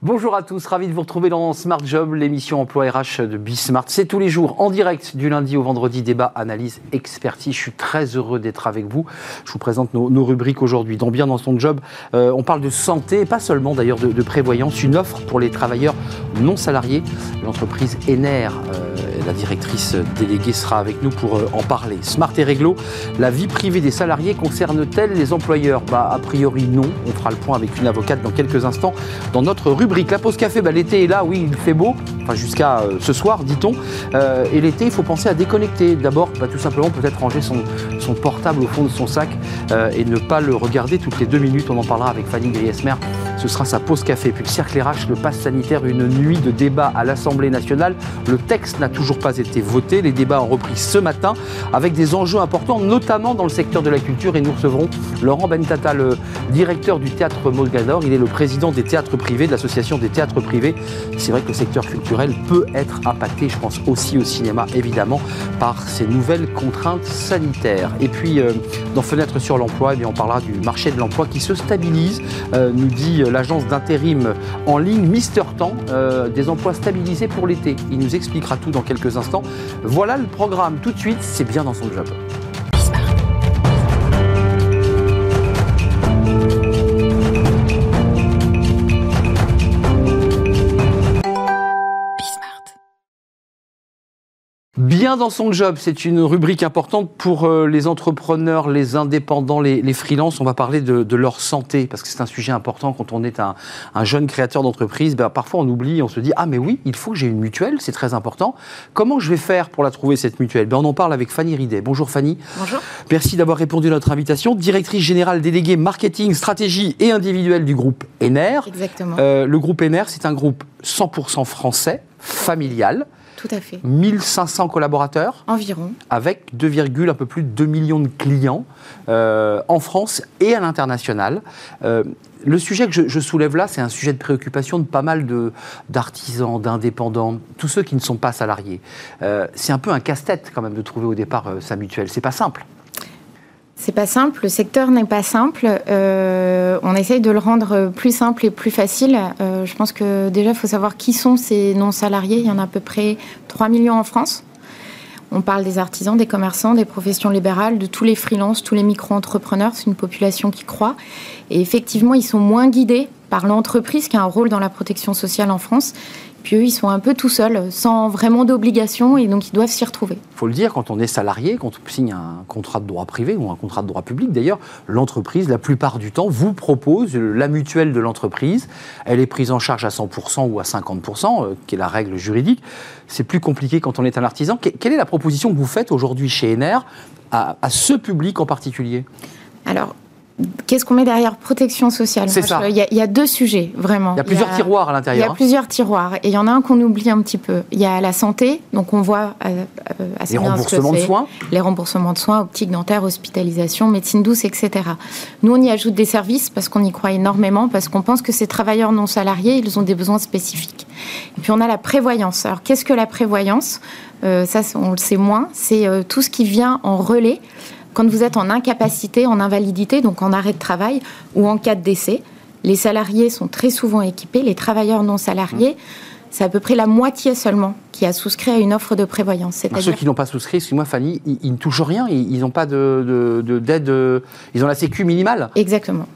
Bonjour à tous, ravi de vous retrouver dans Smart Job, l'émission emploi RH de Bismart. C'est tous les jours en direct du lundi au vendredi, débat, analyse, expertise. Je suis très heureux d'être avec vous. Je vous présente nos, rubriques aujourd'hui. Dans Bien dans son job, euh, on parle de santé, pas seulement d'ailleurs de, prévoyance, une offre pour les travailleurs non salariés. L'entreprise Ener, euh, la directrice déléguée sera avec nous pour euh, en parler. Smart et réglo, la vie privée des salariés concerne-t-elle les employeurs? Bah, A priori non. On fera le point avec une avocate dans quelques instants dans notre rubrique la pause café, bah, l'été est là, oui, il fait beau, enfin jusqu'à euh, ce soir, dit-on. Euh, et l'été, il faut penser à déconnecter. D'abord, bah, tout simplement, peut-être ranger son, portable au fond de son sac euh, et ne pas le regarder toutes les deux minutes. On en parlera avec Fanny Griesmer. Ce sera sa pause café. Puis le cercle RH, le pass sanitaire, une nuit de débat à l'Assemblée nationale. Le texte n'a toujours pas été voté. Les débats ont repris ce matin avec des enjeux importants, notamment dans le secteur de la culture. Et nous recevrons Laurent Bentata, le directeur du théâtre Molgador. Il est le président des théâtres privés de des théâtres privés. C'est vrai que le secteur culturel peut être impacté, je pense aussi au cinéma évidemment, par ces nouvelles contraintes sanitaires. Et puis euh, dans Fenêtre sur l'emploi, eh on parlera du marché de l'emploi qui se stabilise, euh, nous dit euh, l'agence d'intérim en ligne Mister Temps, des emplois stabilisés pour l'été. Il nous expliquera tout dans quelques instants. Voilà le programme tout de suite, c'est bien dans son job. Bien dans son job, c'est une rubrique importante pour euh, les entrepreneurs, les indépendants, les, les freelances. On va parler de, leur santé parce que c'est un sujet important quand on est un, jeune créateur d'entreprise. Ben, parfois on oublie, on se dit ah mais oui, il faut que j'ai une mutuelle, c'est très important. Comment je vais faire pour la trouver cette mutuelle? Ben, On en parle avec Fanny Ridet. Bonjour Fanny. Bonjour. Merci d'avoir répondu à notre invitation. Directrice générale déléguée marketing, stratégie et individuelle du groupe Ener. Exactement. Euh, le groupe Ener, c'est un groupe 100% français, familial. Tout à fait. 1500 collaborateurs. Environ. Avec 2, un peu plus de 2 millions de clients euh, en France et à l'international. Euh, le sujet que je, soulève là, c'est un sujet de préoccupation de pas mal d'artisans, d'indépendants, tous ceux qui ne sont pas salariés. Euh, c'est un peu un casse-tête quand même de trouver au départ sa mutuelle. C'est pas simple. C'est pas simple, le secteur n'est pas simple. Euh, on essaye de le rendre plus simple et plus facile. Euh, je pense que déjà, il faut savoir qui sont ces non-salariés. Il y en a à peu près 3 millions en France. On parle des artisans, des commerçants, des professions libérales, de tous les freelances, tous les micro-entrepreneurs. C'est une population qui croît. Et effectivement, ils sont moins guidés par l'entreprise qui a un rôle dans la protection sociale en France. Puis eux, ils sont un peu tout seuls, sans vraiment d'obligation, et donc ils doivent s'y retrouver. Il faut le dire, quand on est salarié, quand on signe un contrat de droit privé ou un contrat de droit public, d'ailleurs, l'entreprise, la plupart du temps, vous propose la mutuelle de l'entreprise. Elle est prise en charge à 100% ou à 50%, euh, qui est la règle juridique. C'est plus compliqué quand on est un artisan. quelle est la proposition que vous faites aujourd'hui chez Ener à, à ce public en particulier? Alors, Qu'est-ce qu'on met derrière protection sociale? C'est ça. Il y, a deux sujets, vraiment. Il y a plusieurs tiroirs à l'intérieur. Il y a plusieurs tiroirs. Et il y en a un qu'on oublie un petit peu. Il y a la santé, donc on voit euh, euh Les remboursements de soins Les remboursements de soins, optique, dentaire, hospitalisation, médecine douce, etc. Nous, on y ajoute des services parce qu'on y croit énormément, parce qu'on pense que ces travailleurs non salariés, ils ont des besoins spécifiques. Et puis on a la prévoyance. Alors qu'est-ce que la prévoyance? Euh, Ça, on le sait moins. C'est euh, tout ce qui vient en relais quand vous êtes en incapacité, en invalidité, donc en arrêt de travail ou en cas de décès, les salariés sont très souvent équipés, les travailleurs non salariés, c'est à peu près la moitié seulement qui a souscrit à une offre de prévoyance. C'est-à-dire... Ceux qui n'ont pas souscrit, excuse-moi Fanny, ils, ne touchent rien, ils n'ont pas de, d'aide, ils ont la sécu minimale. Exactement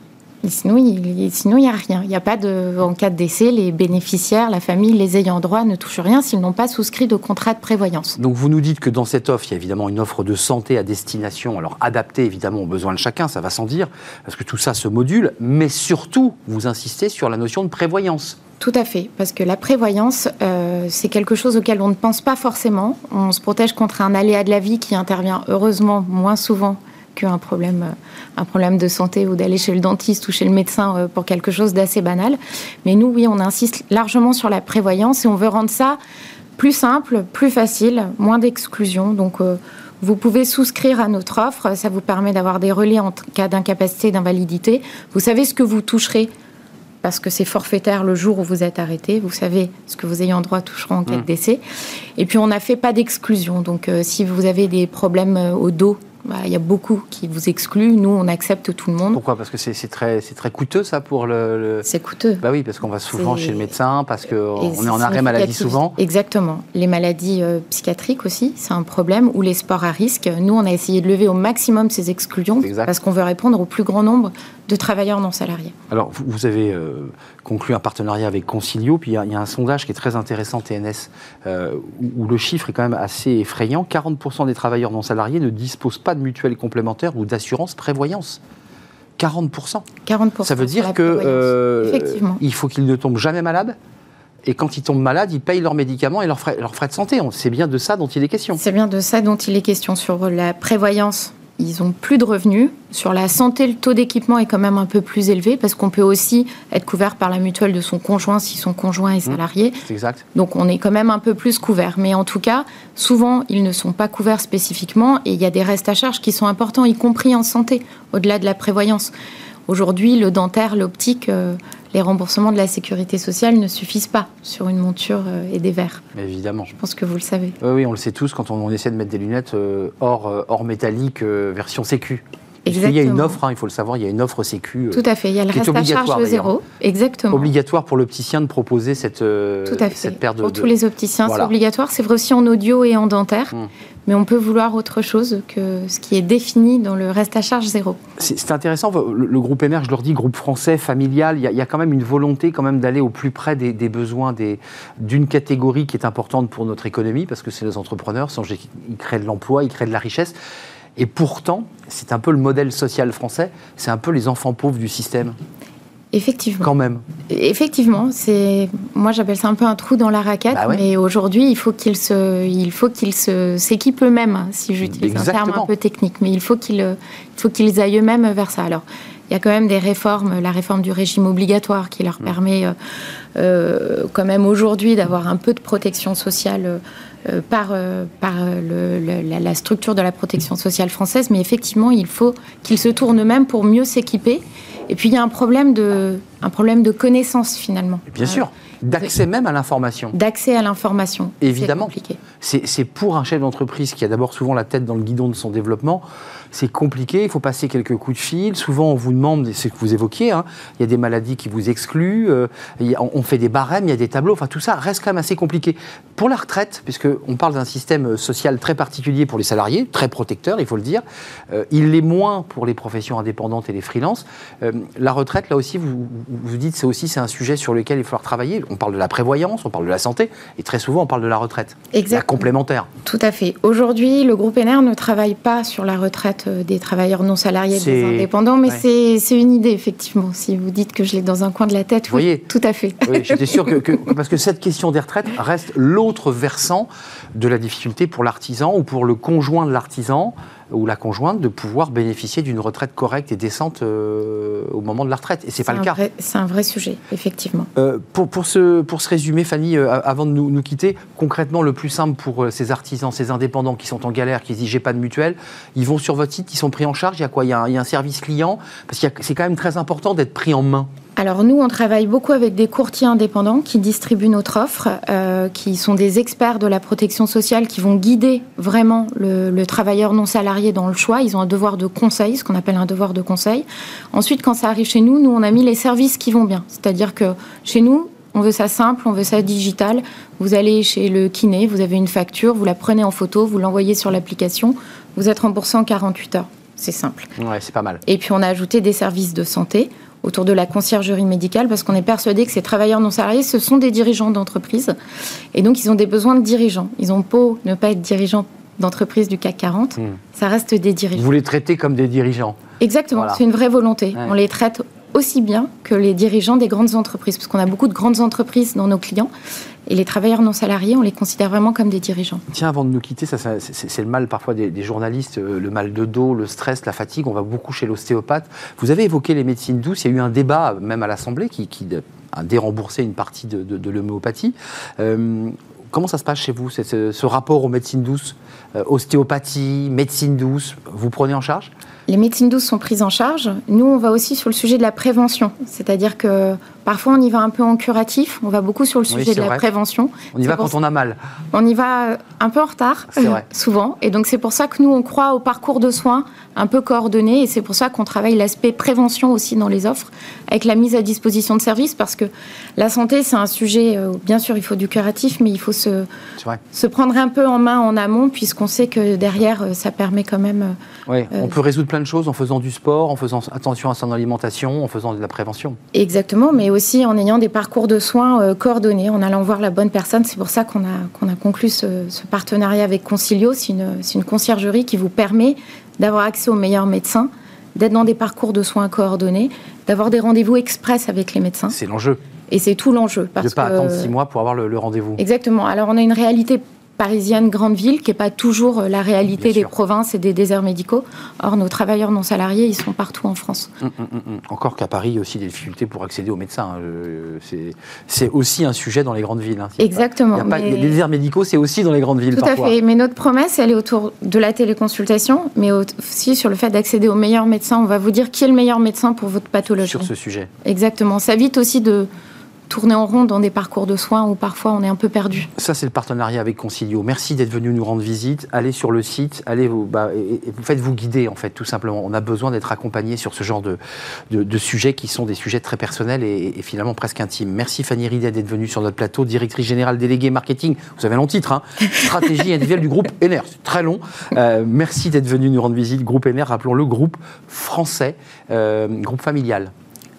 sinon, il n'y a rien. Il n'y a pas de, en cas de décès, les bénéficiaires, la famille, les ayants droit ne touchent rien s'ils n'ont pas souscrit de contrat de prévoyance. Donc vous nous dites que dans cette offre, il y a évidemment une offre de santé à destination, alors adaptée évidemment aux besoins de chacun, ça va sans dire, parce que tout ça se module, mais surtout, vous insistez sur la notion de prévoyance. Tout à fait, parce que la prévoyance, euh, c'est quelque chose auquel on ne pense pas forcément. On se protège contre un aléa de la vie qui intervient heureusement moins souvent qu'un problème, euh, un problème de santé ou d'aller chez le dentiste ou chez le médecin euh, pour quelque chose d'assez banal. Mais nous, oui, on insiste largement sur la prévoyance et on veut rendre ça plus simple, plus facile, moins d'exclusion. Donc, euh, vous pouvez souscrire à notre offre. Ça vous permet d'avoir des relais en cas d'incapacité, d'invalidité. Vous savez ce que vous toucherez parce que c'est forfaitaire le jour où vous êtes arrêté. Vous savez ce que vos ayants droit toucheront en cas de mmh. décès. Et puis, on n'a fait pas d'exclusion. Donc, si vous avez des problèmes au dos, Il y a beaucoup qui vous excluent. Nous, on accepte tout le monde. Pourquoi? Parce que c'est très, très coûteux, ça, pour le. C'est coûteux. Bah oui, parce qu'on va souvent chez le médecin, parce qu'on est en arrêt maladie souvent. Exactement. Les maladies euh, psychiatriques aussi, c'est un problème. Ou les sports à risque. Nous, on a essayé de lever au maximum ces exclusions parce qu'on veut répondre au plus grand nombre de travailleurs non salariés. Alors, vous, avez euh, conclu un partenariat avec Concilio, puis il y, a un sondage qui est très intéressant, TNS, euh, où, le chiffre est quand même assez effrayant. 40% des travailleurs non salariés ne disposent pas de mutuelle complémentaire ou d'assurance prévoyance. 40%. 40%. Ça veut dire que euh, il faut qu'ils ne tombent jamais malades et quand ils tombent malades, ils payent leurs médicaments et leurs frais, leurs frais de santé. C'est bien de ça dont il est question. C'est bien de ça dont il est question sur la prévoyance ils ont plus de revenus. Sur la santé, le taux d'équipement est quand même un peu plus élevé parce qu'on peut aussi être couvert par la mutuelle de son conjoint si son conjoint est mmh. salarié. exact. Donc on est quand même un peu plus couvert. Mais en tout cas, souvent, ils ne sont pas couverts spécifiquement et il y a des restes à charge qui sont importants, y compris en santé, au-delà de la prévoyance. Aujourd'hui, le dentaire, l'optique, euh, les remboursements de la sécurité sociale ne suffisent pas sur une monture euh, et des verres. Évidemment. Je pense que vous le savez. Oui, on le sait tous quand on, essaie de mettre des lunettes euh, hors, hors métallique version sécu. Exactement. Il y a une offre, hein, il faut le savoir, il y a une offre sécu. Tout à fait, il y a le reste à charge zéro. Exactement. Obligatoire pour l'opticien de proposer cette, Tout à fait. cette paire de. Pour tous les opticiens, c'est obligatoire. C'est vrai aussi en audio et en dentaire. Hum mais on peut vouloir autre chose que ce qui est défini dans le reste à charge zéro. C'est intéressant, le, groupe MR, je leur dis, groupe français, familial, il y, a, quand même une volonté quand même d'aller au plus près des, besoins d'une catégorie qui est importante pour notre économie, parce que c'est les entrepreneurs, ils créent de l'emploi, ils créent de la richesse. Et pourtant, c'est un peu le modèle social français, c'est un peu les enfants pauvres du système. Effectivement. Quand même. Effectivement, c'est moi j'appelle ça un peu un trou dans la raquette, bah mais aujourd'hui il faut qu'ils se, il faut qu'ils se s'équipent eux-mêmes, si j'utilise un terme un peu technique, mais il faut qu'ils, faut qu'ils aillent eux-mêmes vers ça. Alors il y a quand même des réformes, la réforme du régime obligatoire qui leur mm. permet euh, euh, quand même aujourd'hui d'avoir un peu de protection sociale. Euh, par, par la, la, structure de la protection sociale française, mais effectivement, il faut qu'ils se tournent eux-mêmes pour mieux s'équiper et puis il y a un problème de, un problème de connaissance finalement. Bien sûr, d'accès même à l'information. D'accès à l'information. Évidemment. C'est pour un chef d'entreprise qui a d'abord souvent la tête dans le guidon de son développement c'est compliqué, il faut passer quelques coups de fil. Souvent, on vous demande, c'est ce que vous évoquiez, hein, il y a des maladies qui vous excluent, euh, on fait des barèmes, il y a des tableaux, enfin tout ça reste quand même assez compliqué. Pour la retraite, puisqu'on parle d'un système social très particulier pour les salariés, très protecteur, il faut le dire, euh, il l'est moins pour les professions indépendantes et les freelances. Euh, la retraite, là aussi, vous vous dites, c'est aussi c'est un sujet sur lequel il faut falloir travailler. On parle de la prévoyance, on parle de la santé, et très souvent on parle de la retraite. Exactement. La complémentaire. Tout à fait. Aujourd'hui, le groupe NR ne travaille pas sur la retraite euh, des travailleurs non salariés, des indépendants, mais c'est une idée, effectivement. Si vous dites que je l'ai dans un coin de la tête, oui, tout à fait. Oui, j'étais sûr que, Parce que cette question des retraites reste l'autre versant de la difficulté pour l'artisan ou pour le conjoint de l'artisan ou la conjointe de pouvoir bénéficier d'une retraite correcte et décente euh, au moment de la retraite. Et c'est pas le cas. C'est un vrai sujet, effectivement. Euh, pour, pour, ce, pour se résumer, Fanny, euh, avant de nous, nous, quitter, concrètement, le plus simple pour ces artisans, ces indépendants qui sont en galère, qui disent j'ai pas de mutuelle, ils vont sur votre site, ils sont pris en charge. Il y a quoi? Il y a, un, il y a un service client? Parce que c'est quand même très important d'être pris en main alors nous, on travaille beaucoup avec des courtiers indépendants qui distribuent notre offre, euh, qui sont des experts de la protection sociale, qui vont guider vraiment le, travailleur non salarié dans le choix. Ils ont un devoir de conseil, ce qu'on appelle un devoir de conseil. Ensuite, quand ça arrive chez nous, nous, on a mis les services qui vont bien. C'est-à-dire que chez nous, on veut ça simple, on veut ça digital. Vous allez chez le kiné, vous avez une facture, vous la prenez en photo, vous l'envoyez sur l'application, vous êtes remboursé en 48 heures. C'est simple. Ouais, c'est pas mal. Et puis on a ajouté des services de santé autour de la conciergerie médicale parce qu'on est persuadé que ces travailleurs non salariés, ce sont des dirigeants d'entreprise. Et donc, ils ont des besoins de dirigeants. Ils ont beau ne pas être dirigeants d'entreprise du CAC 40, hmm. ça reste des dirigeants. Vous les traitez comme des dirigeants Exactement, c'est une vraie volonté. On les traite aussi bien que les dirigeants des grandes entreprises, parce qu'on a beaucoup de grandes entreprises dans nos clients. Et les travailleurs non salariés, on les considère vraiment comme des dirigeants. Tiens, avant de nous quitter, c'est le mal parfois des, journalistes, euh, le mal de dos, le stress, la fatigue. On va beaucoup chez l'ostéopathe. Vous avez évoqué les médecines douces. Il y a eu un débat, même à l'Assemblée, qui, a déremboursé une partie de, l'homéopathie. Euh, comment ça se passe chez vous, ce, rapport aux médecines douces euh, Ostéopathie, médecine douce, vous prenez en charge? Les médecines douces sont prises en charge. Nous, on va aussi sur le sujet de la prévention, c'est-à-dire que Parfois, on y va un peu en curatif. On va beaucoup sur le sujet de la prévention. On y va quand on a mal. On y va un peu en retard, souvent. Et donc, c'est pour ça que nous, on croit au parcours de soins un peu coordonné. Et c'est pour ça qu'on travaille l'aspect prévention aussi dans les offres, avec la mise à disposition de services. Parce que la santé, c'est un sujet, euh, bien sûr, il faut du curatif, mais il faut se, se prendre un peu en main en amont, puisqu'on sait que derrière, euh, ça permet quand même. Euh, oui, on peut résoudre plein de choses en faisant du sport, en faisant attention à son alimentation, en faisant de la prévention. Exactement, mais aussi en ayant des parcours de soins euh, coordonnés, en allant voir la bonne personne. C'est pour ça qu'on a, qu'on a conclu ce, partenariat avec Concilio. C'est une, une conciergerie qui vous permet d'avoir accès aux meilleurs médecins, d'être dans des parcours de soins coordonnés, d'avoir des rendez-vous express avec les médecins. C'est l'enjeu. Et c'est tout l'enjeu. De ne pas attendre six mois pour avoir le, le rendez-vous. Exactement. Alors on a une réalité parisienne grande ville, qui n'est pas toujours euh, la réalité des provinces et des déserts médicaux. Or, nos travailleurs non salariés, ils sont partout en France. Hum, hum, hum, Encore qu'à Paris, il y a aussi des difficultés pour accéder aux médecins. Euh, c'est aussi un sujet dans les grandes villes. Hein. Exactement. Les déserts médicaux, c'est aussi dans les grandes villes. Tout à fait. Mais notre promesse, elle est autour de la téléconsultation, mais aussi sur le fait d'accéder aux meilleurs médecins. On va vous dire qui est le meilleur médecin pour votre pathologie. Sur ce sujet. Exactement. Ça vite aussi de tourner en rond dans des parcours de soins où parfois on est un peu perdu. Ça, c'est le partenariat avec Concilio. Merci d'être venu nous rendre visite. Allez sur le site, allez vous, bah, vous faites-vous guider, en fait, tout simplement. On a besoin d'être accompagné sur ce genre de, de, sujets qui sont des sujets très personnels et, finalement presque intimes. Merci Fanny Ridet d'être venue sur notre plateau, directrice générale déléguée marketing. Vous avez un long titre, hein Stratégie individuelle du groupe NR. C'est très long. Euh, merci d'être venu nous rendre visite. Groupe NR, rappelons-le, groupe français, euh, groupe familial.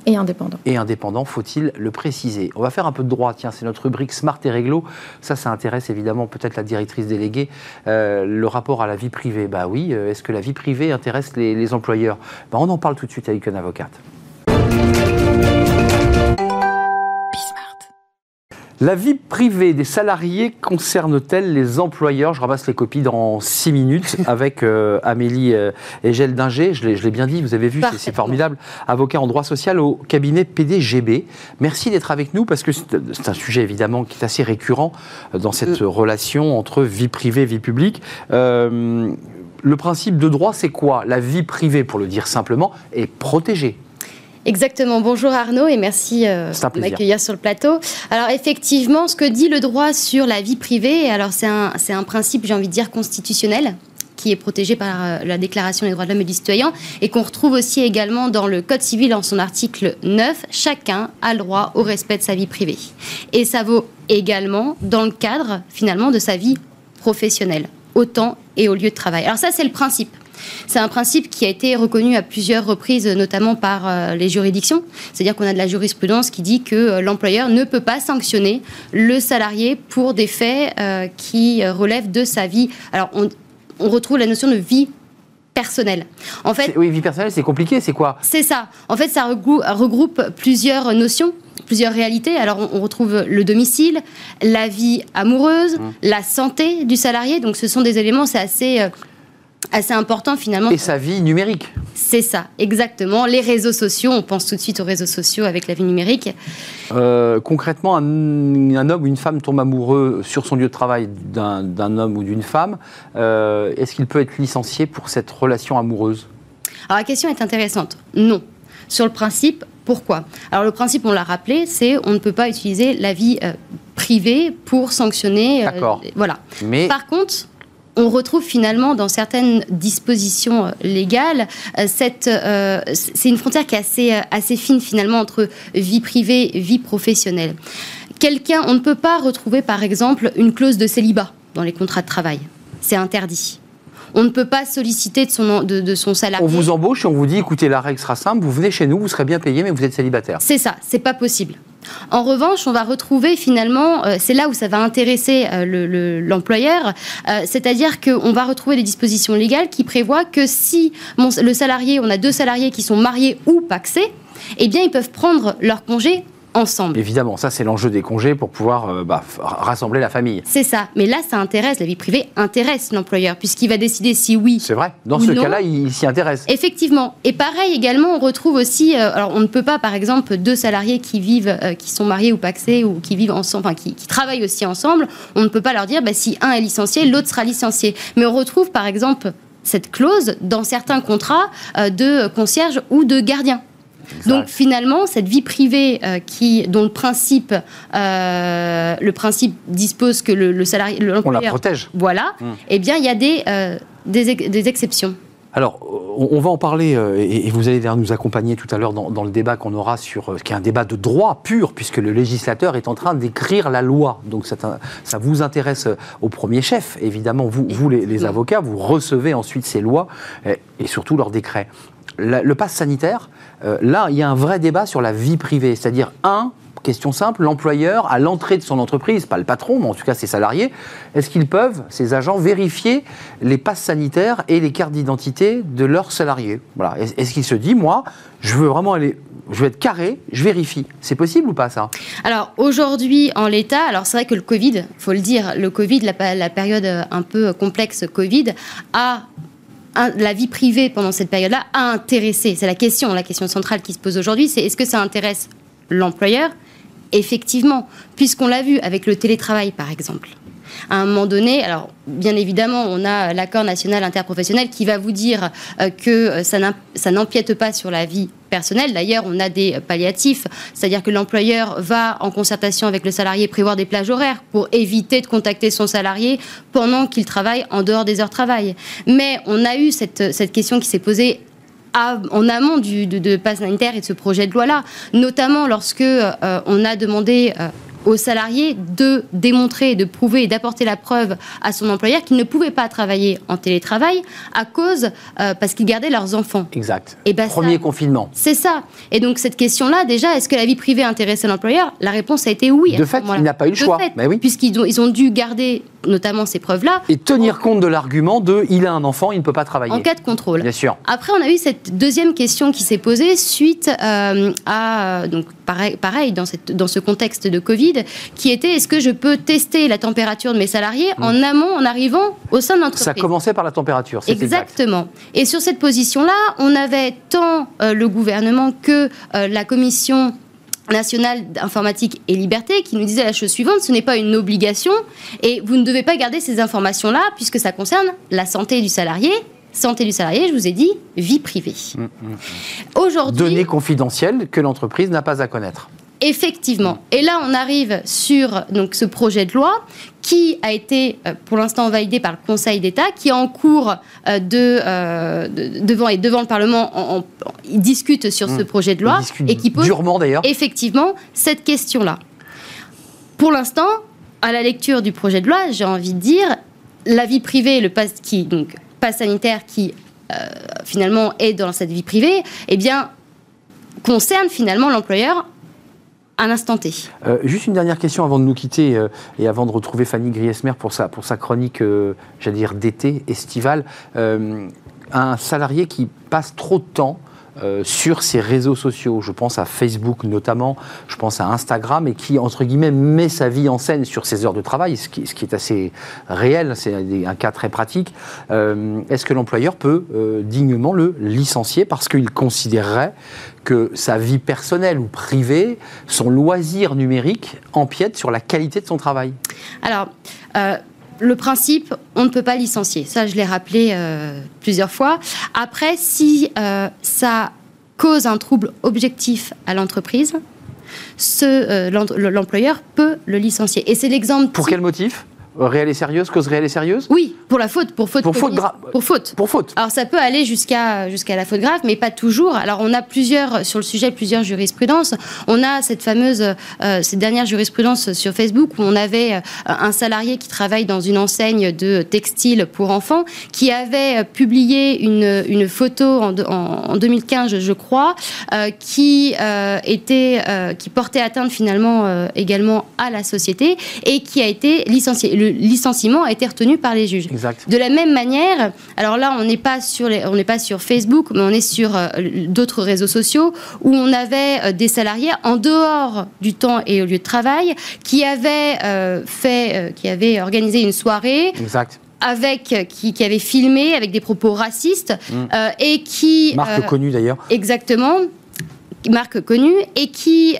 Et indépendant. Et indépendant, faut-il le préciser? On va faire un peu de droit, tiens, c'est notre rubrique Smart et Réglo. Ça, ça intéresse évidemment peut-être la directrice déléguée. Euh, le rapport à la vie privée, bah oui, euh, est-ce que la vie privée intéresse les, employeurs? Bah, On en parle tout de suite avec une avocate. La vie privée des salariés concerne-t-elle les employeurs? Je ramasse les copies dans six minutes avec euh, Amélie euh, Egel Dinger. Je l'ai bien dit, vous avez vu, c'est formidable. Avocat en droit social au cabinet PDGB. Merci d'être avec nous parce que c'est un sujet évidemment qui est assez récurrent dans cette euh. relation entre vie privée et vie publique. le principe de droit, c'est quoi? La vie privée, pour le dire simplement, est protégée. Exactement. Bonjour Arnaud et merci euh, de m'accueillir sur le plateau. Alors effectivement, ce que dit le droit sur la vie privée, alors c'est un, un principe, j'ai envie de dire, constitutionnel qui est protégé par euh, la Déclaration des droits de l'homme et du citoyen et qu'on retrouve aussi également dans le Code civil en son article 9. Chacun a le droit au respect de sa vie privée. Et ça vaut également dans le cadre finalement de sa vie professionnelle, au temps et au lieu de travail. Alors ça, c'est le principe. C'est un principe qui a été reconnu à plusieurs reprises, notamment par euh, les juridictions. C'est-à-dire qu'on a de la jurisprudence qui dit que euh, l'employeur ne peut pas sanctionner le salarié pour des faits euh, qui relèvent de sa vie. Alors, on, retrouve la notion de vie personnelle. En fait, oui, vie personnelle, c'est compliqué, c'est quoi? C'est ça. En fait, ça regroupe plusieurs notions plusieurs réalités. Alors, on, retrouve le domicile, la vie amoureuse, mmh. la santé du salarié. Donc, ce sont des éléments, c'est assez assez important finalement. Et sa vie numérique. C'est ça, exactement. Les réseaux sociaux, on pense tout de suite aux réseaux sociaux avec la vie numérique. Euh, concrètement, un, homme ou une femme tombe amoureux sur son lieu de travail d'un homme ou d'une femme. Euh, est-ce qu'il peut être licencié pour cette relation amoureuse? Alors la question est intéressante. Non. Sur le principe, pourquoi? Alors le principe, on l'a rappelé, c'est on ne peut pas utiliser la vie euh, privée pour sanctionner. D'accord. voilà. Mais... Par contre, on retrouve finalement dans certaines dispositions euh, légales euh, cette euh, c'est une frontière qui est assez assez fine finalement entre vie privée et vie professionnelle. Quelqu'un, on ne peut pas retrouver par exemple une clause de célibat dans les contrats de travail. C'est interdit. On ne peut pas solliciter de son, de, son salarié. On vous embauche et on vous dit écoutez, la règle sera simple, vous venez chez nous, vous serez bien payé, mais vous êtes célibataire. C'est ça, c'est pas possible. En revanche, on va retrouver finalement, euh, c'est là où ça va intéresser euh, l'employeur, euh, c'est-à-dire qu'on va retrouver des dispositions légales qui prévoient que si salarié, on a deux salariés qui sont mariés ou paxés, eh bien, ils peuvent prendre leur congé ensemble. Évidemment, ça c'est l'enjeu des congés pour pouvoir euh, bah, rassembler la famille. C'est ça, mais là ça intéresse, la vie privée intéresse l'employeur puisqu'il va décider si oui. C'est vrai, dans ce cas-là il s'y intéresse. Effectivement, et pareil également on retrouve aussi, euh, alors on ne peut pas par exemple deux salariés qui vivent, euh, qui sont mariés ou paxés ou qui vivent ensemble, enfin qui, travaillent aussi ensemble, on ne peut pas leur dire bah, si un est licencié, l'autre sera licencié. Mais on retrouve par exemple cette clause dans certains contrats de concierge ou de gardien Donc finalement, cette vie privée qui, dont le principe, le principe dispose que le, salarié, on la protège. Voilà. Mmh. Eh bien, il y a des, des exceptions. Alors, on va en parler, euh, et vous allez nous accompagner tout à l'heure dans, le débat qu'on aura sur, euh, qui est un débat de droit pur, puisque le législateur est en train d'écrire la loi. Donc ça vous intéresse euh, au premier chef, évidemment, vous, vous les, avocats, vous recevez ensuite ces lois, et surtout leurs décrets. Le, pass sanitaire, là, il y a un vrai débat sur la vie privée, c'est-à-dire, un, Question simple, l'employeur, à l'entrée de son entreprise, pas le patron, mais en tout cas ses salariés, est-ce qu'ils peuvent, ces agents, vérifier les passes sanitaires et les cartes d'identité de leurs salariés? Voilà. Est-ce qu'il se dit, moi, je veux vraiment aller je veux être carré, je vérifie. C'est possible ou pas ça? Alors aujourd'hui, en l'état, alors c'est vrai que le Covid, faut le dire, le Covid, la, la période un peu complexe Covid, a la vie privée pendant cette période-là a intéressé. C'est la question, la question centrale qui se pose aujourd'hui, c'est est-ce que ça intéresse l'employeur? Effectivement, puisqu'on l'a vu avec le télétravail, par exemple. À un moment donné, alors bien évidemment, on a l'accord national interprofessionnel qui va vous dire euh, que ça n'empiète pas sur la vie personnelle. D'ailleurs, on a des palliatifs, c'est-à-dire que l'employeur va, en concertation avec le salarié, prévoir des plages horaires pour éviter de contacter son salarié pendant qu'il travaille en dehors des heures de travail. Mais on a eu cette, question qui s'est posée en amont du, de, de pass sanitaire et de ce projet de loi-là, notamment lorsque euh, on a demandé euh, aux salariés de démontrer, de prouver et d'apporter la preuve à son employeur qu'il ne pouvait pas travailler en télétravail à cause, euh, parce qu'ils gardaient leurs enfants. Exact. Et ben Premier confinement. C'est ça. Et donc cette question-là, déjà, est-ce que la vie privée intéressait l'employeur? La réponse a été oui. De fait, il n'a pas eu le choix. Ben oui. Puisqu'ils ont, ils ont dû garder notamment ces preuves-là. Et tenir compte de l'argument de il a un enfant, il ne peut pas travailler. En cas de contrôle. Bien sûr. Après, on a eu cette deuxième question qui s'est posée suite euh, à, donc pareil, pareil dans, cette, dans ce contexte de Covid, qui était est-ce que je peux tester la température de mes salariés mm. en amont, en arrivant au sein de l'entreprise? Ça commençait par la température, c'est Exactement. Et sur cette position-là, on avait tant euh, le gouvernement que euh, la commission nationale d'informatique et liberté qui nous disait la chose suivante, ce n'est pas une obligation et vous ne devez pas garder ces informations-là puisque ça concerne la santé du salarié santé du salarié, je vous ai dit, vie privée. Mm, mm, mm. Aujourd'hui. Données confidentielles que l'entreprise n'a pas à connaître. Effectivement. Et là, on arrive sur donc, ce projet de loi qui a été euh, pour l'instant validé par le Conseil d'État, qui est en cours euh, euh, de, devant et devant le Parlement. il discute sur ce projet de loi et qui pose durement d'ailleurs effectivement cette question-là. Pour l'instant, à la lecture du projet de loi, j'ai envie de dire la vie privée, le pass qui donc sanitaire qui finalement est dans cette vie privée, eh bien concerne finalement l'employeur à l'instant T. Euh, juste une dernière question avant de nous quitter euh, et avant de retrouver Fanny Griesmer pour sa, pour sa chronique, euh, j'allais dire, d'été, estivale. un salarié qui passe trop de temps euh, sur ses réseaux sociaux. Je pense à Facebook notamment, je pense à Instagram, et qui, entre guillemets, met sa vie en scène sur ses heures de travail, ce qui, est assez réel, c'est un cas très pratique. Euh, est-ce que l'employeur peut euh, dignement le licencier parce qu'il considérerait que sa vie personnelle ou privée, son loisir numérique, empiète sur la qualité de son travail? Alors, le principe, on ne peut pas licencier. Ça, je l'ai rappelé euh, plusieurs fois. Après, si euh, ça cause un trouble objectif à l'entreprise, euh, l'employeur peut le licencier. Et c'est l'exemple. Pour quel motif? Réelle et sérieuse, cause réelle et sérieuse? Oui, pour la faute, pour faute. Pour faute grave. Pour faute. Pour faute. Alors ça peut aller jusqu'à jusqu'à la faute grave, mais pas toujours. Alors on a plusieurs sur le sujet plusieurs jurisprudences. On a cette fameuse euh, cette dernière jurisprudence sur Facebook où on avait euh, un salarié qui travaille dans une enseigne de textile pour enfants qui avait euh, publié une, une photo en, en, 2015, je crois, qui était qui portait atteinte finalement également à la société et qui a été licencié le licenciement a été retenu par les juges. De la même manière, alors là, on n'est pas sur on pas sur Facebook, mais on est sur euh, d'autres réseaux sociaux où on avait euh, des salariés en dehors du temps et au lieu de travail qui avaient euh, fait, qui avaient organisé une soirée. avec qui, qui, avait filmé avec des propos racistes mm. et qui marque connue d'ailleurs exactement marque connue et qui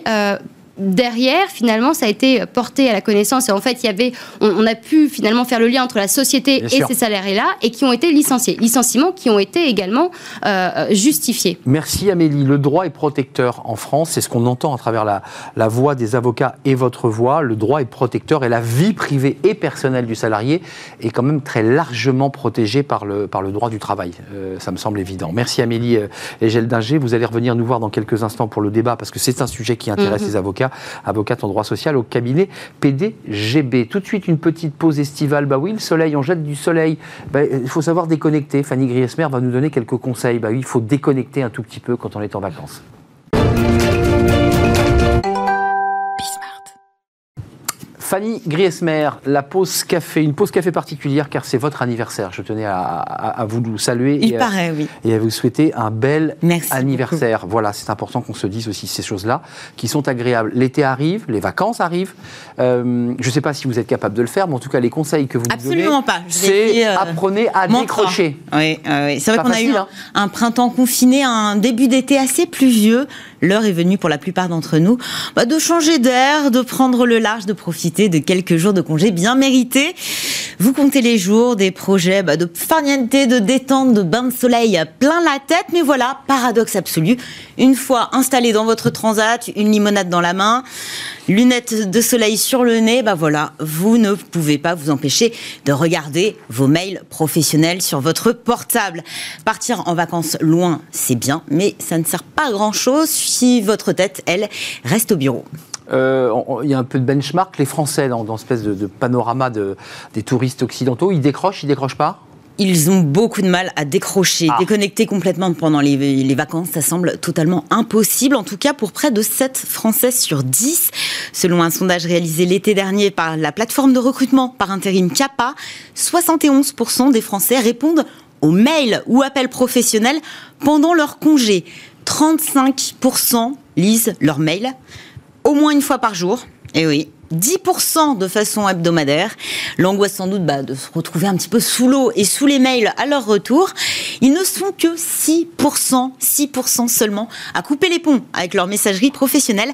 derrière, finalement, ça a été porté à la connaissance. Et en fait, il y avait, on, a pu finalement faire le lien entre la société et ces salariés-là, et qui ont été licenciés. Licenciements qui ont été également euh, justifiés. Merci Amélie. Le droit est protecteur en France. C'est ce qu'on entend à travers la, la voix des avocats et votre voix. Le droit est protecteur et la vie privée et personnelle du salarié est quand même très largement protégée par le, par le droit du travail. Euh, ça me semble évident. Merci Amélie euh, et Dinger. Vous allez revenir nous voir dans quelques instants pour le débat parce que c'est un sujet qui intéresse mhm. les avocats avocate en droit social au cabinet PDGB. Tout de suite, une petite pause estivale. Bah oui, le soleil, on jette du soleil. Bah, il faut savoir déconnecter. Fanny Griesmer va nous donner quelques conseils. Bah oui, il faut déconnecter un tout petit peu quand on est en vacances. Fanny Griesmer, la pause café, une pause café particulière car c'est votre anniversaire. Je tenais à, vous saluer. Il et paraît, oui. Et à vous souhaiter un bel anniversaire. Voilà, c'est important qu'on se dise aussi ces choses-là qui sont agréables. L'été arrive, les vacances arrivent. Euh, je ne sais pas si vous êtes capable de le faire, mais en tout cas, les conseils que vous nous donnez, Absolument pas. c'est euh, apprenez à décrocher. Oui, oui. c'est vrai qu'on a eu hein. un, printemps confiné, un début d'été assez pluvieux. L'heure est venue pour la plupart d'entre nous bah, de changer d'air, de prendre le large, de profiter de quelques jours de congé bien mérités. Vous comptez les jours, des projets bah, de farniente, de détente, de bain de soleil plein la tête, mais voilà, paradoxe absolu. Une fois installé dans votre transat, une limonade dans la main, lunettes de soleil sur le nez, bah voilà, vous ne pouvez pas vous empêcher de regarder vos mails professionnels sur votre portable. Partir en vacances loin, c'est bien, mais ça ne sert pas à grand chose si votre tête, elle, reste au bureau. Euh, il y a un peu de benchmark. Les Français, dans, dans espèce de, panorama des touristes occidentaux, ils décrochent, ils décrochent pas? Ils ont beaucoup de mal à décrocher, ah. déconnecter complètement pendant les, vacances. Ça semble totalement impossible, en tout cas pour près de 7 Français sur 10. Selon un sondage réalisé l'été dernier par la plateforme de recrutement par intérim CAPA, 71% des Français répondent aux mails ou appels professionnels pendant leur congé. 35% lisent leurs mails au moins une fois par jour. Et eh oui, 10% de façon hebdomadaire. L'angoisse sans doute bah, de se retrouver un petit peu sous l'eau et sous les mails à leur retour. Ils ne sont que 6%, 6% seulement à couper les ponts avec leur messagerie professionnelle.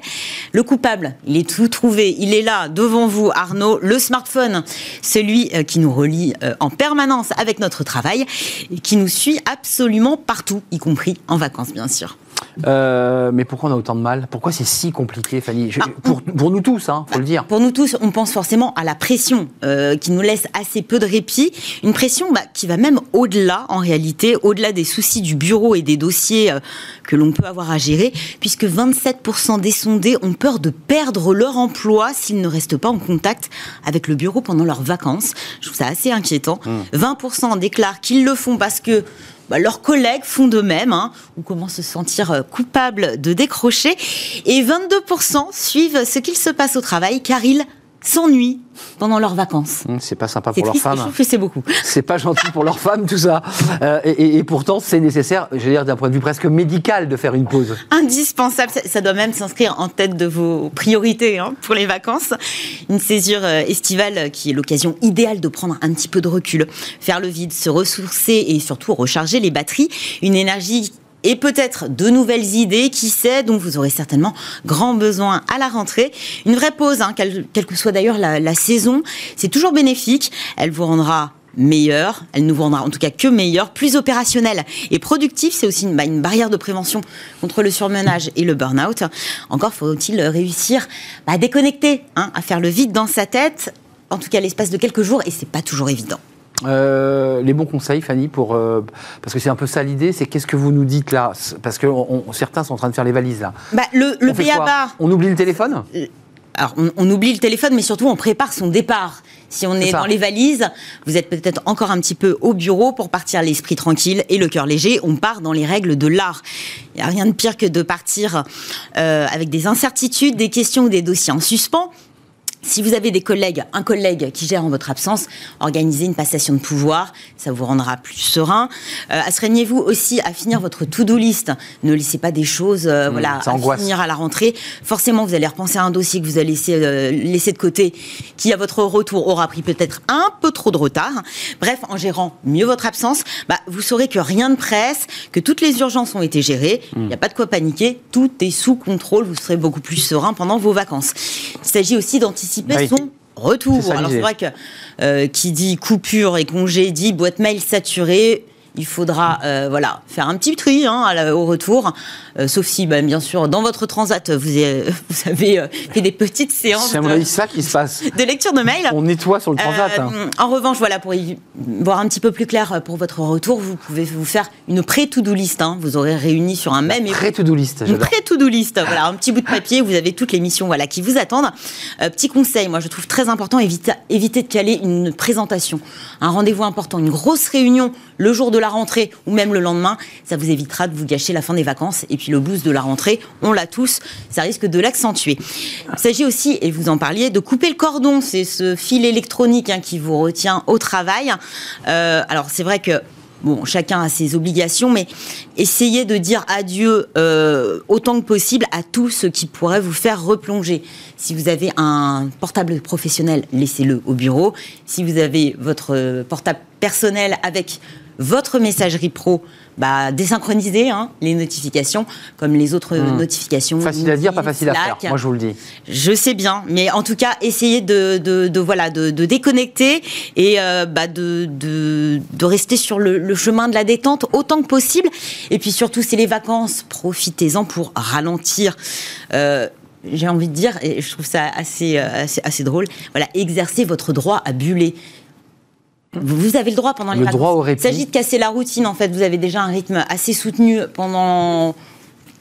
Le coupable, il est tout trouvé. Il est là devant vous, Arnaud, le smartphone, celui euh, qui nous relie euh, en permanence avec notre travail et qui nous suit absolument partout, y compris en vacances bien sûr. Euh, mais pourquoi on a autant de mal? Pourquoi c'est si compliqué, Fanny? Ah, pour, pour, nous tous, hein, faut le dire. Pour nous tous, on pense forcément à la pression euh, qui nous laisse assez peu de répit. Une pression bah, qui va même au-delà, en réalité, au-delà des soucis du bureau et des dossiers euh, que l'on peut avoir à gérer, puisque 27% des sondés ont peur de perdre leur emploi s'ils ne restent pas en contact avec le bureau pendant leurs vacances. Je trouve ça assez inquiétant. 20% mmh. déclarent qu'ils le font parce que bah, leurs collègues font de même, hein, ou commencent à se sentir euh, coupables de décrocher. Et 22% suivent ce qu'il se passe au travail car ils s'ennuient pendant leurs vacances. Hum, c'est pas sympa pour leurs femmes. Je trouve que c'est beaucoup. C'est pas gentil pour leurs femmes, tout ça. Euh, et, pourtant, c'est nécessaire, je veux dire, d'un point de vue presque médical, de faire une pause. Indispensable. Ça, doit même s'inscrire en tête de vos priorités hein, pour les vacances. Une césure euh, estivale qui est l'occasion idéale de prendre un petit peu de recul, faire le vide, se ressourcer et surtout recharger les batteries. Une énergie et peut-être de nouvelles idées, qui sait, dont vous aurez certainement grand besoin à la rentrée. Une vraie pause, hein, quelle, que soit d'ailleurs la, saison, c'est toujours bénéfique. Elle vous rendra meilleur, elle nous rendra en tout cas que meilleur, plus opérationnel et productif. C'est aussi une, bah, barrière de prévention contre le surmenage et le burn-out. Encore faut-il réussir à déconnecter, hein, à faire le vide dans sa tête, en tout cas l'espace de quelques jours, et c'est pas toujours évident. Euh, les bons conseils, Fanny, pour euh, parce que c'est un peu ça l'idée, c'est qu'est-ce que vous nous dites là? Parce que certains sont en train de faire les valises là. Bah, le le on, on oublie le téléphone? Euh, alors, on, oublie le téléphone, mais surtout, on prépare son départ. Si on est, dans les valises, vous êtes peut-être encore un petit peu au bureau pour partir l'esprit tranquille et le cœur léger. On part dans les règles de l'art. Il n'y a rien de pire que de partir avec des incertitudes, des questions ou des dossiers en suspens Si vous avez des collègues, un collègue qui gère en votre absence, organisez une passation de pouvoir, ça vous rendra plus serein. Euh, Astreignez-vous aussi à finir votre to-do list. Ne laissez pas des choses euh, mmh, voilà, à finir à la rentrée. Forcément, vous allez repenser à un dossier que vous avez laissé, euh, de côté, qui à votre retour aura pris peut-être un peu trop de retard. Bref, en gérant mieux votre absence, bah, vous saurez que rien ne presse, que toutes les urgences ont été gérées, mmh. il n'y a pas de quoi paniquer, tout est sous contrôle, vous serez beaucoup plus serein pendant vos vacances. Il s'agit aussi d'anticiper son retour. Alors c'est vrai que euh, qui dit coupure et congé dit boîte mail saturée il faudra euh, voilà, faire un petit tri hein, au retour. Euh, sauf si, ben, bien sûr, dans votre transat, vous avez, vous avez euh, fait des petites séances. C'est ça qui se passe. De lecture de mail. On nettoie sur le transat. Hein. En revanche, voilà, pour y voir un petit peu plus clair pour votre retour, vous pouvez vous faire une pré-to-do list. Hein. Vous aurez réuni sur un même. Pré-to-do list. Une pré-to-do list. Voilà, un petit bout de papier. Vous avez toutes les missions voilà, qui vous attendent. petit conseil, moi, je trouve très important, éviter, éviter de caler une présentation, un rendez-vous important, une grosse réunion le jour de la rentrée ou même le lendemain, ça vous évitera de vous gâcher la fin des vacances. Et puis le boost de la rentrée, on l'a tous, ça risque de l'accentuer. Il s'agit aussi, et vous en parliez, de couper le cordon. C'est ce fil électronique hein, qui vous retient au travail. Euh, alors c'est vrai que bon, chacun a ses obligations, mais essayez de dire adieu euh, autant que possible à tout ce qui pourrait vous faire replonger. Si vous avez un portable professionnel, laissez-le au bureau. Si vous avez votre portable personnel avec votre messagerie pro, bah, désynchronisez hein, les notifications comme les autres hmm. notifications. Facile à dire, pas facile à faire. Moi, je vous le dis. Je sais bien, mais en tout cas, essayez de, de, voilà de, déconnecter et euh, bah, de, de, rester sur le, chemin de la détente autant que possible. Et puis surtout, c'est les vacances, profitez-en pour ralentir. Euh, j'ai envie de dire, et je trouve ça assez, euh, assez, assez drôle, voilà, exercez votre droit à buller. Vous avez le droit pendant les le Droit au Il s'agit de casser la routine, en fait. Vous avez déjà un rythme assez soutenu pendant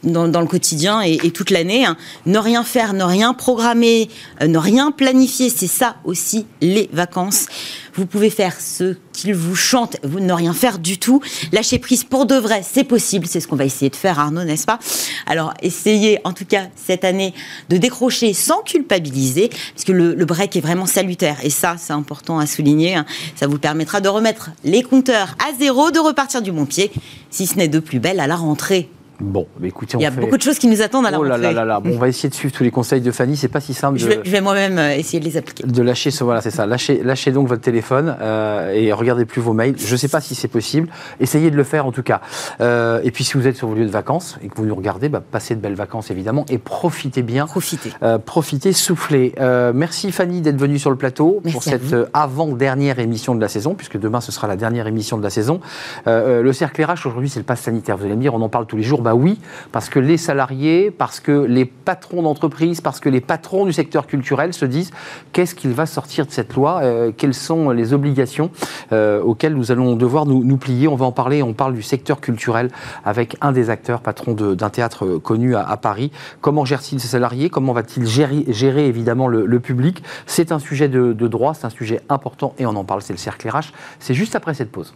dans, le quotidien et, toute l'année. Hein. Ne rien faire, ne rien programmer, euh, ne rien planifier, c'est ça aussi les vacances. Vous pouvez faire ce qu'il vous chante, vous ne rien faire du tout. Lâcher prise pour de vrai, c'est possible, c'est ce qu'on va essayer de faire Arnaud, n'est-ce pas? Alors essayez en tout cas cette année de décrocher sans culpabiliser, puisque le, le break est vraiment salutaire et ça c'est important à souligner. Hein. Ça vous permettra de remettre les compteurs à zéro, de repartir du bon pied, si ce n'est de plus belle à la rentrée. Bon, écoutez, il y a beaucoup de choses qui nous attendent à la oh là là là là. Bon, on va essayer de suivre tous les conseils de Fanny. C'est pas si simple. Je vais, moi-même euh, essayer de les appliquer. De lâcher, voilà, c'est ça. Lâchez, lâchez donc votre téléphone euh, et regardez plus vos mails. Je ne sais pas si c'est possible. Essayez de le faire en tout cas. Euh, et puis si vous êtes sur vos lieux de vacances et que vous nous regardez, bah, passez de belles vacances évidemment et profitez bien. Profitez. profitez, soufflez. merci Fanny d'être venue sur le plateau pour cette avant-dernière émission de la saison, puisque demain ce sera la dernière émission de la saison. le cercle RH aujourd'hui, c'est le pass sanitaire. Vous allez me dire, on en parle tous les jours. Bah oui, parce que les salariés, parce que les patrons d'entreprise, parce que les patrons du secteur culturel se disent qu'est-ce qu'il va sortir de cette loi, euh, quelles sont les obligations euh, auxquelles nous allons devoir nous, plier. On va en parler, on parle du secteur culturel avec un des acteurs, patron d'un théâtre connu à, Paris. Comment gère-t-il ses salariés? Comment va-t-il gérer, évidemment le, public? C'est un sujet de, de droit, c'est un sujet important et on en parle, c'est le cercle RH. C'est juste après cette pause.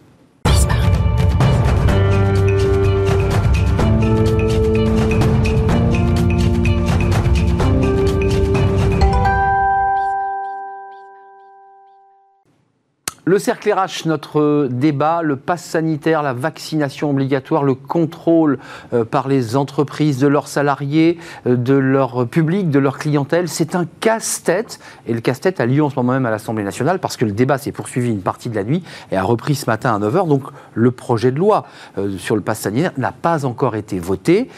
Le cercle RH, notre débat, le pass sanitaire, la vaccination obligatoire, le contrôle euh, par les entreprises de leurs salariés, euh, de leur public, de leur clientèle, c'est un casse-tête. Et le casse-tête a lieu en ce moment même à l'Assemblée nationale parce que le débat s'est poursuivi une partie de la nuit et a repris ce matin à 9h. Donc le projet de loi euh, sur le pass sanitaire n'a pas encore été voté.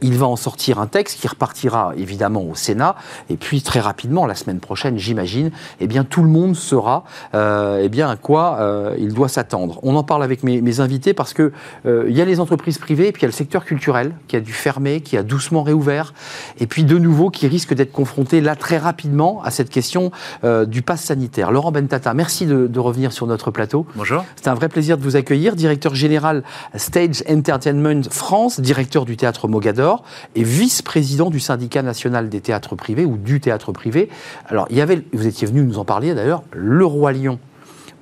il va en sortir un texte qui repartira évidemment au Sénat. Et puis très rapidement, la semaine prochaine, j'imagine, eh bien tout le monde sera eh bien, à quoi euh, il doit s'attendre. On en parle avec mes, invités parce que euh, il y a les entreprises privées et puis il y a le secteur culturel qui a dû fermer, qui a doucement réouvert, et puis de nouveau qui risque d'être confronté là très rapidement à cette question euh, du pass sanitaire. Laurent Bentata, merci de, revenir sur notre plateau. Bonjour. C'est un vrai plaisir de vous accueillir, directeur général Stage Entertainment France, directeur du théâtre Mogador et vice-président du syndicat national des théâtres privés ou du théâtre privé. Alors, il y avait, vous étiez venu nous en parler d'ailleurs, le Roi Lion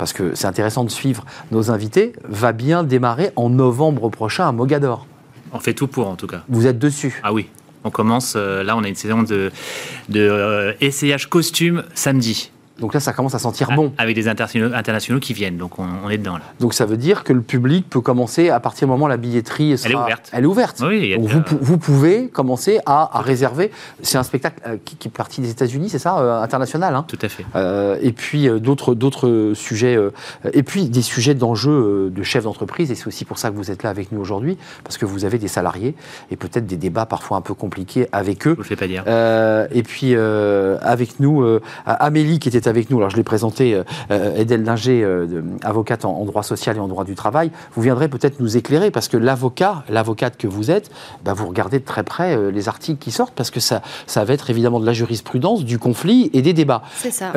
parce que c'est intéressant de suivre nos invités, va bien démarrer en novembre prochain à Mogador. On fait tout pour, en tout cas. Vous êtes dessus Ah oui. On commence, là, on a une saison de, de essayage costume samedi. Donc là, ça commence à sentir ah, bon. Avec des internationaux, qui viennent, donc on, est dedans. Là. Donc ça veut dire que le public peut commencer à partir du moment où la billetterie sera... Elle est ouverte. Elle est ouverte. Oui, donc vous, pouvez commencer à, réserver. C'est un spectacle euh, qui, est parti des États-Unis, c'est ça, euh, international. Hein? Tout à fait. Euh, et puis d'autres d'autres sujets, et puis des sujets d'enjeux de chefs d'entreprise. Et c'est aussi pour ça que vous êtes là avec nous aujourd'hui, parce que vous avez des salariés et peut-être des débats parfois un peu compliqués avec eux. Je ne fais pas dire. et puis avec nous, Amélie qui était avec nous. Alors, je l'ai présenté, euh, euh, Edel Dinger, euh, avocate en, droit social et en droit du travail. Vous viendrez peut-être nous éclairer parce que l'avocat, l'avocate que vous êtes, bah, vous regardez de très près les articles qui sortent parce que ça, ça va être évidemment de la jurisprudence, du conflit et des débats. C'est ça.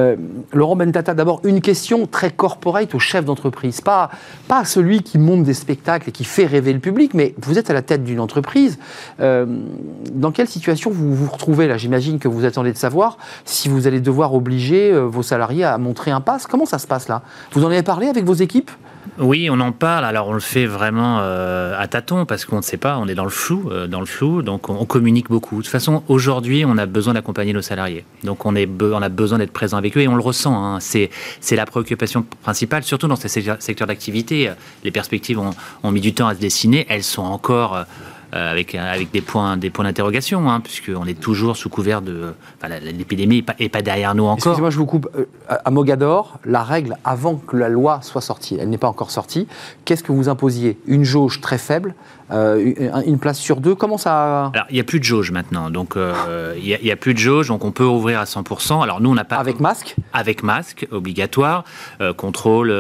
Laurent Bentata, d'abord, une question très corporate au chef d'entreprise. Pas, pas celui qui monte des spectacles et qui fait rêver le public, mais vous êtes à la tête d'une entreprise. dans quelle situation vous vous retrouvez là? J'imagine que vous attendez de savoir si vous allez devoir obliger vos salariés à montrer un pass. Comment ça se passe là? Vous en avez parlé avec vos équipes? Oui, on en parle. Alors, on le fait vraiment euh, à tâtons parce qu'on ne sait pas, on est dans le flou, euh, dans le flou, donc on, communique beaucoup. De toute façon, aujourd'hui, on a besoin d'accompagner nos salariés. Donc, on, est on a besoin d'être présent avec eux et on le ressent. Hein. C'est la préoccupation principale, surtout dans ces secteurs d'activité. Les perspectives ont, mis du temps à se dessiner. Elles sont encore euh, avec, avec des points, des points d'interrogation, hein, puisqu'on est toujours sous couvert de. L'épidémie n'est pas, pas, derrière nous encore. Excusez-moi, je vous coupe. Euh, à Mogador, la règle, avant que la loi soit sortie, elle n'est pas encore sortie, qu'est-ce que vous imposiez? Une jauge très faible euh, une place sur deux? Comment ça Alors, il n'y a plus de jauge maintenant. Donc, il n'y a, plus de jauge, donc on peut ouvrir à 100%. Alors, nous, on n'a pas. Avec masque? Avec masque, obligatoire. contrôle,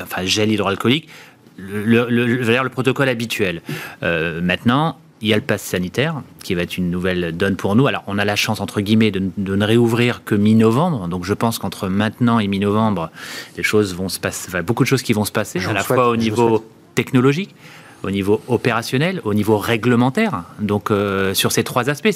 enfin, gel hydroalcoolique le, le, le, protocole habituel. Euh, maintenant, il y a le pass sanitaire qui va être une nouvelle donne pour nous. Alors, on a la chance, entre guillemets, de, ne réouvrir que mi-novembre. Donc, je pense qu'entre maintenant et mi-novembre, les choses vont se passer, enfin, beaucoup de choses qui vont se passer, à la fois au niveau technologique, au niveau opérationnel, au niveau réglementaire. Donc, euh, sur ces trois aspects,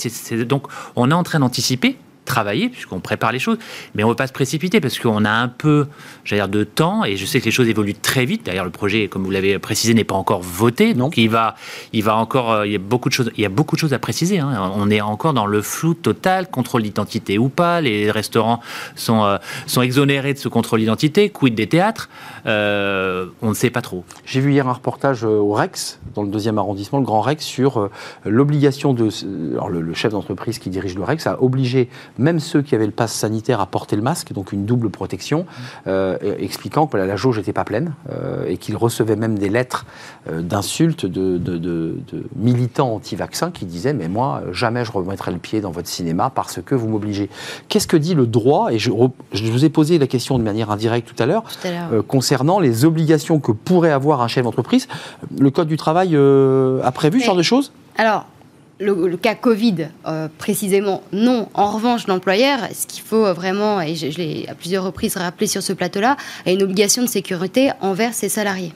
donc, on est en train d'anticiper travailler, puisqu'on prépare les choses, mais on ne veut pas se précipiter parce qu'on a un peu, dire, de temps et je sais que les choses évoluent très vite. D'ailleurs, le projet, comme vous l'avez précisé, n'est pas encore voté, donc il va, il va encore, euh, il y a beaucoup de choses, il y a beaucoup de choses à préciser. Hein. On est encore dans le flou total, contrôle d'identité ou pas. Les restaurants sont, euh, sont exonérés de ce contrôle d'identité. Quid des théâtres euh, On ne sait pas trop. J'ai vu hier un reportage au Rex, dans le deuxième arrondissement, le Grand Rex, sur l'obligation de, alors le, le chef d'entreprise qui dirige le Rex a obligé même ceux qui avaient le pass sanitaire à porter le masque, donc une double protection, euh, expliquant que la jauge n'était pas pleine euh, et qu'ils recevaient même des lettres euh, d'insultes de, militants anti-vaccins qui disaient Mais moi, jamais je remettrai le pied dans votre cinéma parce que vous m'obligez. Qu'est-ce que dit le droit Et je, vous ai posé la question de manière indirecte tout à l'heure concernant les obligations que pourrait avoir un chef d'entreprise. Le Code du travail a prévu ce genre de choses? alors, le, cas Covid, euh, précisément, non. En revanche, l'employeur, ce qu'il faut vraiment, et je, l'ai à plusieurs reprises rappelé sur ce plateau-là, a une obligation de sécurité envers ses salariés.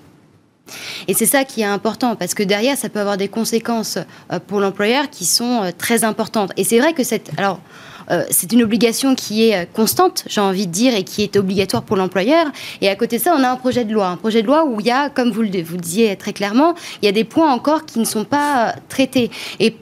Et c'est ça qui est important, parce que derrière, ça peut avoir des conséquences euh, pour l'employeur qui sont euh, très importantes. Et c'est vrai que cette... Alors, c'est une obligation qui est constante, j'ai envie de dire, et qui est obligatoire pour l'employeur. Et à côté de ça, on a un projet de loi. Un projet de loi où il y a, comme vous le, vous le disiez très clairement, il y a des points encore qui ne sont pas traités. Et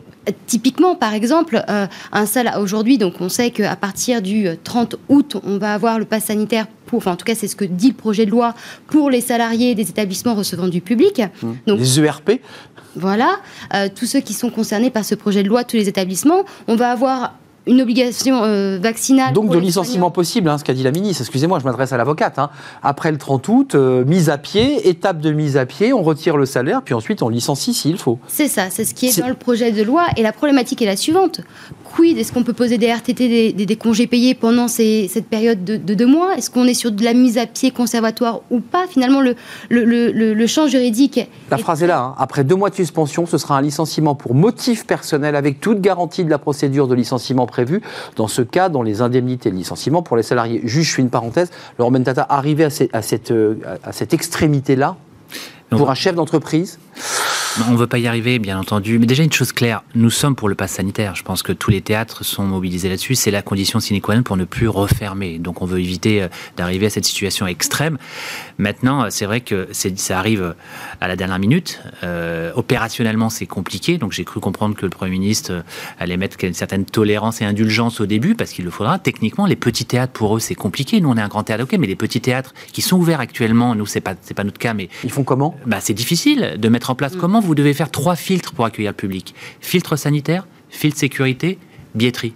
typiquement, par exemple, euh, un aujourd'hui, donc on sait qu'à partir du 30 euh, août, on va avoir le pass sanitaire pour, enfin en tout cas c'est ce que dit le projet de loi pour les salariés des établissements recevant du public. Mmh. Donc, les ERP Voilà, euh, tous ceux qui sont concernés par ce projet de loi, tous les établissements, on va avoir une obligation euh, vaccinale. Donc de licenciement possible, hein, ce qu'a dit la ministre. Excusez-moi, je m'adresse à l'avocate. Hein. Après le 30 août, euh, mise à pied, étape de mise à pied, on retire le salaire, puis ensuite on licencie s'il faut. C'est ça, c'est ce qui est, dans le projet de loi. Et la problématique est la suivante. Quid? Est-ce qu'on peut poser des RTT, des, congés payés pendant cette période de, deux mois? Est-ce qu'on est sur de la mise à pied conservatoire ou pas? Finalement, le, le, champ juridique. La phrase est là. Hein. Après deux mois de suspension, ce sera un licenciement pour motif personnel avec toute garantie de la procédure de licenciement prévu dans ce cas dans les indemnités de licenciement pour les salariés. Juste, je fais une parenthèse, Laurent Bentata, arrivé à, cette, à cette, à cette extrémité-là, pour un chef d'entreprise, On ne veut pas y arriver, bien entendu. Mais déjà, une chose claire, nous sommes pour le pass sanitaire. Je pense que tous les théâtres sont mobilisés là-dessus. C'est la condition sine qua non pour ne plus refermer. Donc, on veut éviter euh, d'arriver à cette situation extrême. Maintenant, euh, c'est vrai que ça arrive à la dernière minute. Euh, opérationnellement, c'est compliqué. Donc, j'ai cru comprendre que le Premier ministre allait mettre une certaine tolérance et indulgence au début, parce qu'il le faudra. Techniquement, les petits théâtres, pour eux, c'est compliqué. Nous, on est un grand théâtre, ok, mais les petits théâtres qui sont ouverts actuellement, nous, c'est pas, pas notre cas, mais. Ils font comment? Bah, C'est difficile de mettre en place. Mm. Comment vous devez faire trois filtres pour accueillir le public Filtre sanitaire, filtre sécurité, billetterie.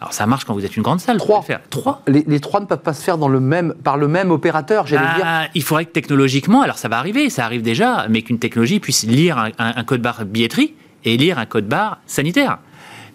Alors ça marche quand vous êtes une grande salle. Trois. Trois. Les, trois ne peuvent pas se faire dans le même, par le même opérateur, j'allais dire. Ah, il faudrait que technologiquement, alors ça va arriver, ça arrive déjà, mais qu'une technologie puisse lire un, un code barre billetterie et lire un code barre sanitaire.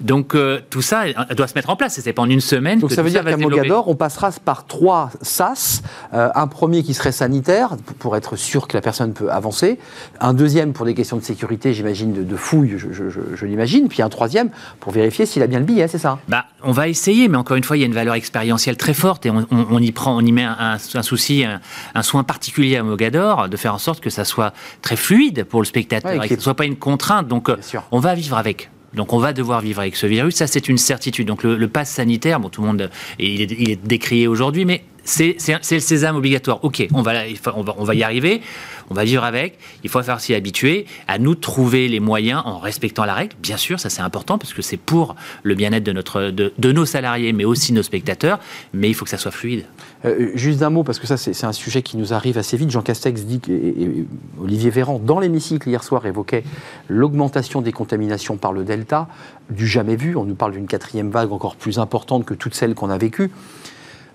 Donc euh, tout ça doit se mettre en place. C'est pas en une semaine. Donc ça veut dire qu'à Mogador, on passera par trois SAS. Euh, un premier qui serait sanitaire pour être sûr que la personne peut avancer. Un deuxième pour des questions de sécurité, j'imagine, de, fouille, je, l'imagine. Puis un troisième pour vérifier s'il a bien le billet, c'est ça? Bah, on va essayer, mais encore une fois, il y a une valeur expérientielle très forte et on, y prend, on y met un, souci, un, soin particulier à Mogador, de faire en sorte que ça soit très fluide pour le spectateur et que ce ne soit pas une contrainte. Donc, on va vivre avec. Donc on va devoir vivre avec ce virus, ça c'est une certitude. Donc le, le pass sanitaire, bon tout le monde, il est, il est décrié aujourd'hui, mais c'est le sésame obligatoire. Ok, on va, on va, on va y arriver on va vivre avec, il faut faire s'y habituer, à nous trouver les moyens en respectant la règle, bien sûr, ça c'est important parce que c'est pour le bien-être de, de, nos salariés, mais aussi nos spectateurs, mais il faut que ça soit fluide. Euh, juste d'un mot, parce que ça c'est un sujet qui nous arrive assez vite, Jean Castex dit, et, Olivier Véran, dans l'hémicycle hier soir, évoquait l'augmentation des contaminations par le Delta, du jamais vu, on nous parle d'une quatrième vague encore plus importante que toutes celles qu'on a vécues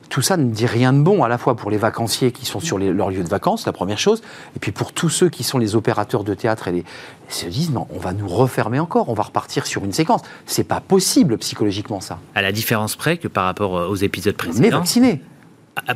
tout ça ne dit rien de bon, à la fois pour les vacanciers qui sont sur leur lieu de vacances, la première chose, et puis pour tous ceux qui sont les opérateurs de théâtre et les se disent non, on va nous refermer encore, on va repartir sur une séquence. C'est pas possible psychologiquement ça. À la différence près que par rapport aux épisodes précédents. On est vacciné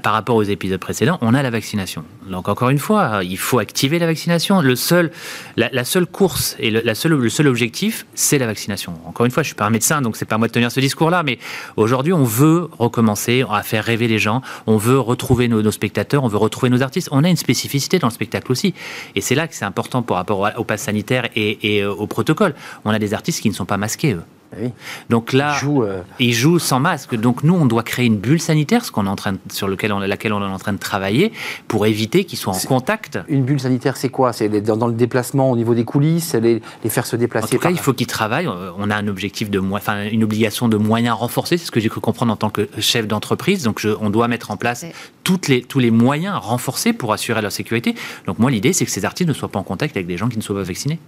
par rapport aux épisodes précédents, on a la vaccination. Donc encore une fois, il faut activer la vaccination. Le seul, la, seule course et le, le seul objectif, c'est la vaccination. Encore une fois, je suis pas un médecin, donc c'est pas à moi de tenir ce discours-là, mais aujourd'hui, on veut recommencer à faire rêver les gens. On veut retrouver nos, spectateurs, on veut retrouver nos artistes. On a une spécificité dans le spectacle aussi, et c'est là que c'est important par rapport au, pass sanitaire et, et au protocole. On a des artistes qui ne sont pas masqués. Eux. Eh Donc là, euh, ils jouent, sans masque. Donc nous, on doit créer une bulle sanitaire, ce qu'on est en train sur lequel on, laquelle on est en train de travailler, pour éviter qu'ils soient en contact. Une bulle sanitaire, c'est quoi? C'est dans, le déplacement au niveau des coulisses, les, les faire se déplacer. En tout cas, il faut qu'ils travaillent. Euh, on a un objectif de, enfin, une obligation de moyens renforcés. C'est ce que j'ai cru comprendre en tant que chef d'entreprise. Donc on doit mettre en place toutes les, tous les moyens renforcés pour assurer leur sécurité. Donc moi, l'idée, c'est que ces artistes ne soient pas en contact avec des gens qui ne soient pas vaccinés.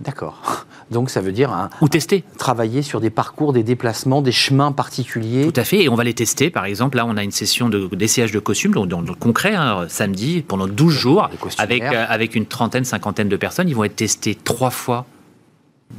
D'accord. Donc ça veut dire un, ou tester, travailler sur des parcours, des déplacements, des chemins particuliers. Tout à fait. Et on va les tester. Par exemple, là, on a une session d'essayage de, costumes, donc dans le concret, hein, samedi, pendant 12 jours, avec, euh, avec une trentaine, cinquantaine de personnes. Ils vont être testés trois fois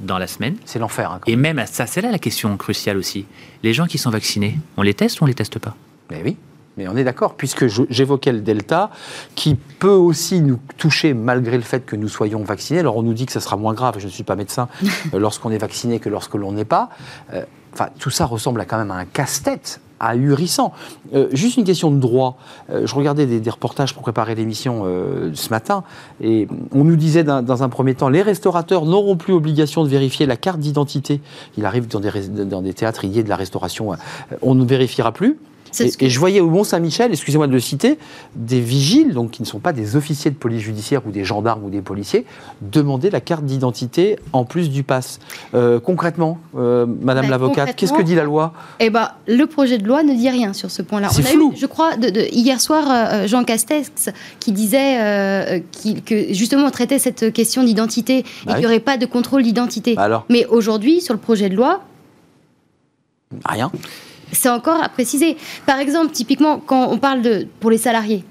dans la semaine. C'est l'enfer. Hein, et même ça, c'est là la question cruciale aussi. Les gens qui sont vaccinés, on les teste ou on les teste pas? Mais oui. Mais on est d'accord, puisque j'évoquais le Delta, qui peut aussi nous toucher malgré le fait que nous soyons vaccinés. Alors on nous dit que ça sera moins grave, je ne suis pas médecin, euh, lorsqu'on est vacciné que lorsque l'on n'est pas. Euh, enfin, tout ça ressemble à quand même à un casse-tête ahurissant. Euh, juste une question de droit. je regardais des, reportages pour préparer l'émission ce matin, et on nous disait dans un premier temps, les restaurateurs n'auront plus obligation de vérifier la carte d'identité. Il arrive dans des, dans des théâtres, il y a de la restauration, on ne vérifiera plus. Et, je voyais au Mont-Saint-Michel, excusez-moi de le citer, des vigiles, donc qui ne sont pas des officiers de police judiciaire ou des gendarmes ou des policiers, demander la carte d'identité en plus du pass. Euh, concrètement, euh, Madame ben, l'avocate, qu'est-ce que dit la loi? Eh ben, le projet de loi ne dit rien sur ce point-là. C'est flou. je crois, de, hier soir, euh, Jean Castex qui disait que justement on traitait cette question d'identité et bah qu'il n'y aurait pas de contrôle d'identité. Bah Mais aujourd'hui, sur le projet de loi, rien. C'est encore à préciser. Par exemple, typiquement, quand on parle de pour les salariés,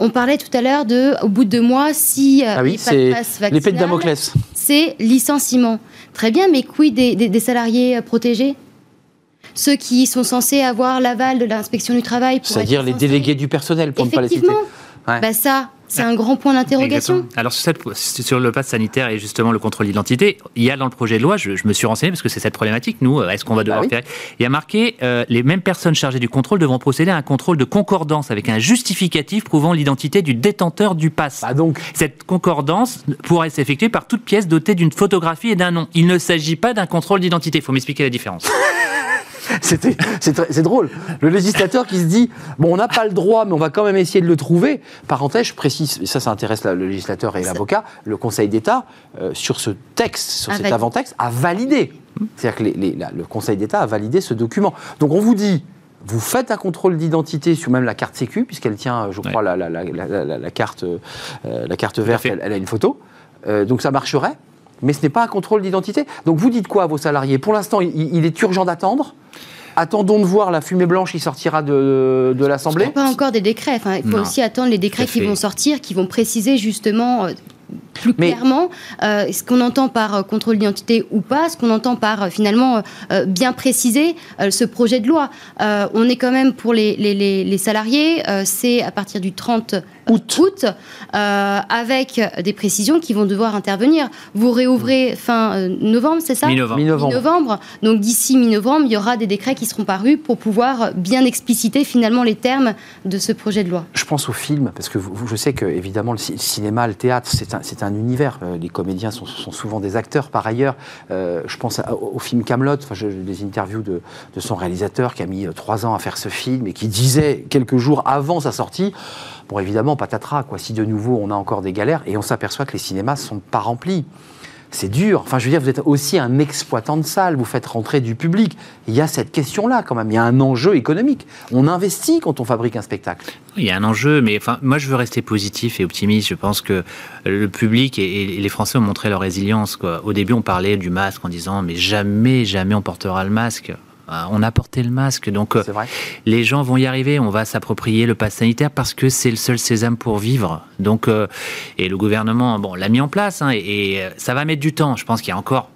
on parlait tout à l'heure de, au bout de deux mois, si euh, ah oui, c'est l'épée de Damoclès. C'est licenciement. Très bien, mais quid des, des, salariés euh, protégés? Ceux qui sont censés avoir l'aval de l'inspection du travail. C'est-à-dire les délégués du personnel, pour ne pas les citer. Bah ça, c'est un grand point d'interrogation. Alors sur, sur, le pass sanitaire et justement le contrôle d'identité, il y a dans le projet de loi, je, me suis renseigné parce que c'est cette problématique, nous, est-ce qu'on va devoir bah faire? Il y a marqué, euh, les mêmes personnes chargées du contrôle devront procéder à un contrôle de concordance avec un justificatif prouvant l'identité du détenteur du pass. Bah donc. Cette concordance pourrait s'effectuer par toute pièce dotée d'une photographie et d'un nom. Il ne s'agit pas d'un contrôle d'identité, il faut m'expliquer la différence. c'est drôle. Le législateur qui se dit bon, on n'a pas le droit, mais on va quand même essayer de le trouver. Parenthèse, je précise, ça, ça intéresse le législateur et l'avocat. Le Conseil d'État, euh, sur ce texte, sur cet avant-texte, a validé. C'est-à-dire que le Conseil d'État a validé ce document. Donc on vous dit. Vous faites un contrôle d'identité sur même la carte Sécu, puisqu'elle tient, je crois, la, carte, euh, la carte verte, elle, a une photo. Euh, donc ça marcherait mais ce n'est pas un contrôle d'identité. Donc vous dites quoi à vos salariés? Pour l'instant, il, est urgent d'attendre Attendons de voir la fumée blanche qui sortira de, de l'Assemblée. Pas encore des décrets. Enfin, il faut aussi attendre les décrets qui vont sortir, qui vont préciser justement euh, plus clairement euh, ce qu'on entend par euh, contrôle d'identité ou pas, ce qu'on entend par finalement bien préciser ce projet de loi. on est quand même pour les, les, les salariés, c'est à partir du 30 août, euh, avec des précisions qui vont devoir intervenir. Vous réouvrez fin euh, novembre, c'est ça Mi-novembre. Donc d'ici mi-novembre, il y aura des décrets qui seront parus pour pouvoir bien expliciter finalement les termes de ce projet de loi. Je pense au film, parce que je sais que évidemment le cinéma, le théâtre, c'est un, un, univers. Euh, les comédiens sont, souvent des acteurs par ailleurs. je pense au film Camelot. Enfin, j'ai des interviews de, de son réalisateur qui a mis trois ans à faire ce film et qui disait quelques jours avant sa sortie Bon, évidemment, patatras, quoi. Si de nouveau on a encore des galères et on s'aperçoit que les cinémas sont pas remplis. C'est dur. Enfin, je veux dire, vous êtes aussi un exploitant de salle, vous faites rentrer du public. Il y a cette question-là quand même. Il y a un enjeu économique. On investit quand on fabrique un spectacle. Il y a un enjeu, mais enfin, moi je veux rester positif et optimiste. Je pense que le public et, les Français ont montré leur résilience. Quoi. Au début, on parlait du masque en disant mais jamais, jamais on portera le masque. Euh, on a porté le masque. Donc, euh, les gens vont y arriver. On va s'approprier le pass sanitaire parce que c'est le seul sésame pour vivre. Donc, euh, et le gouvernement, bon, l'a mis en place. Hein, et ça va mettre du temps. Je pense qu'il y a encore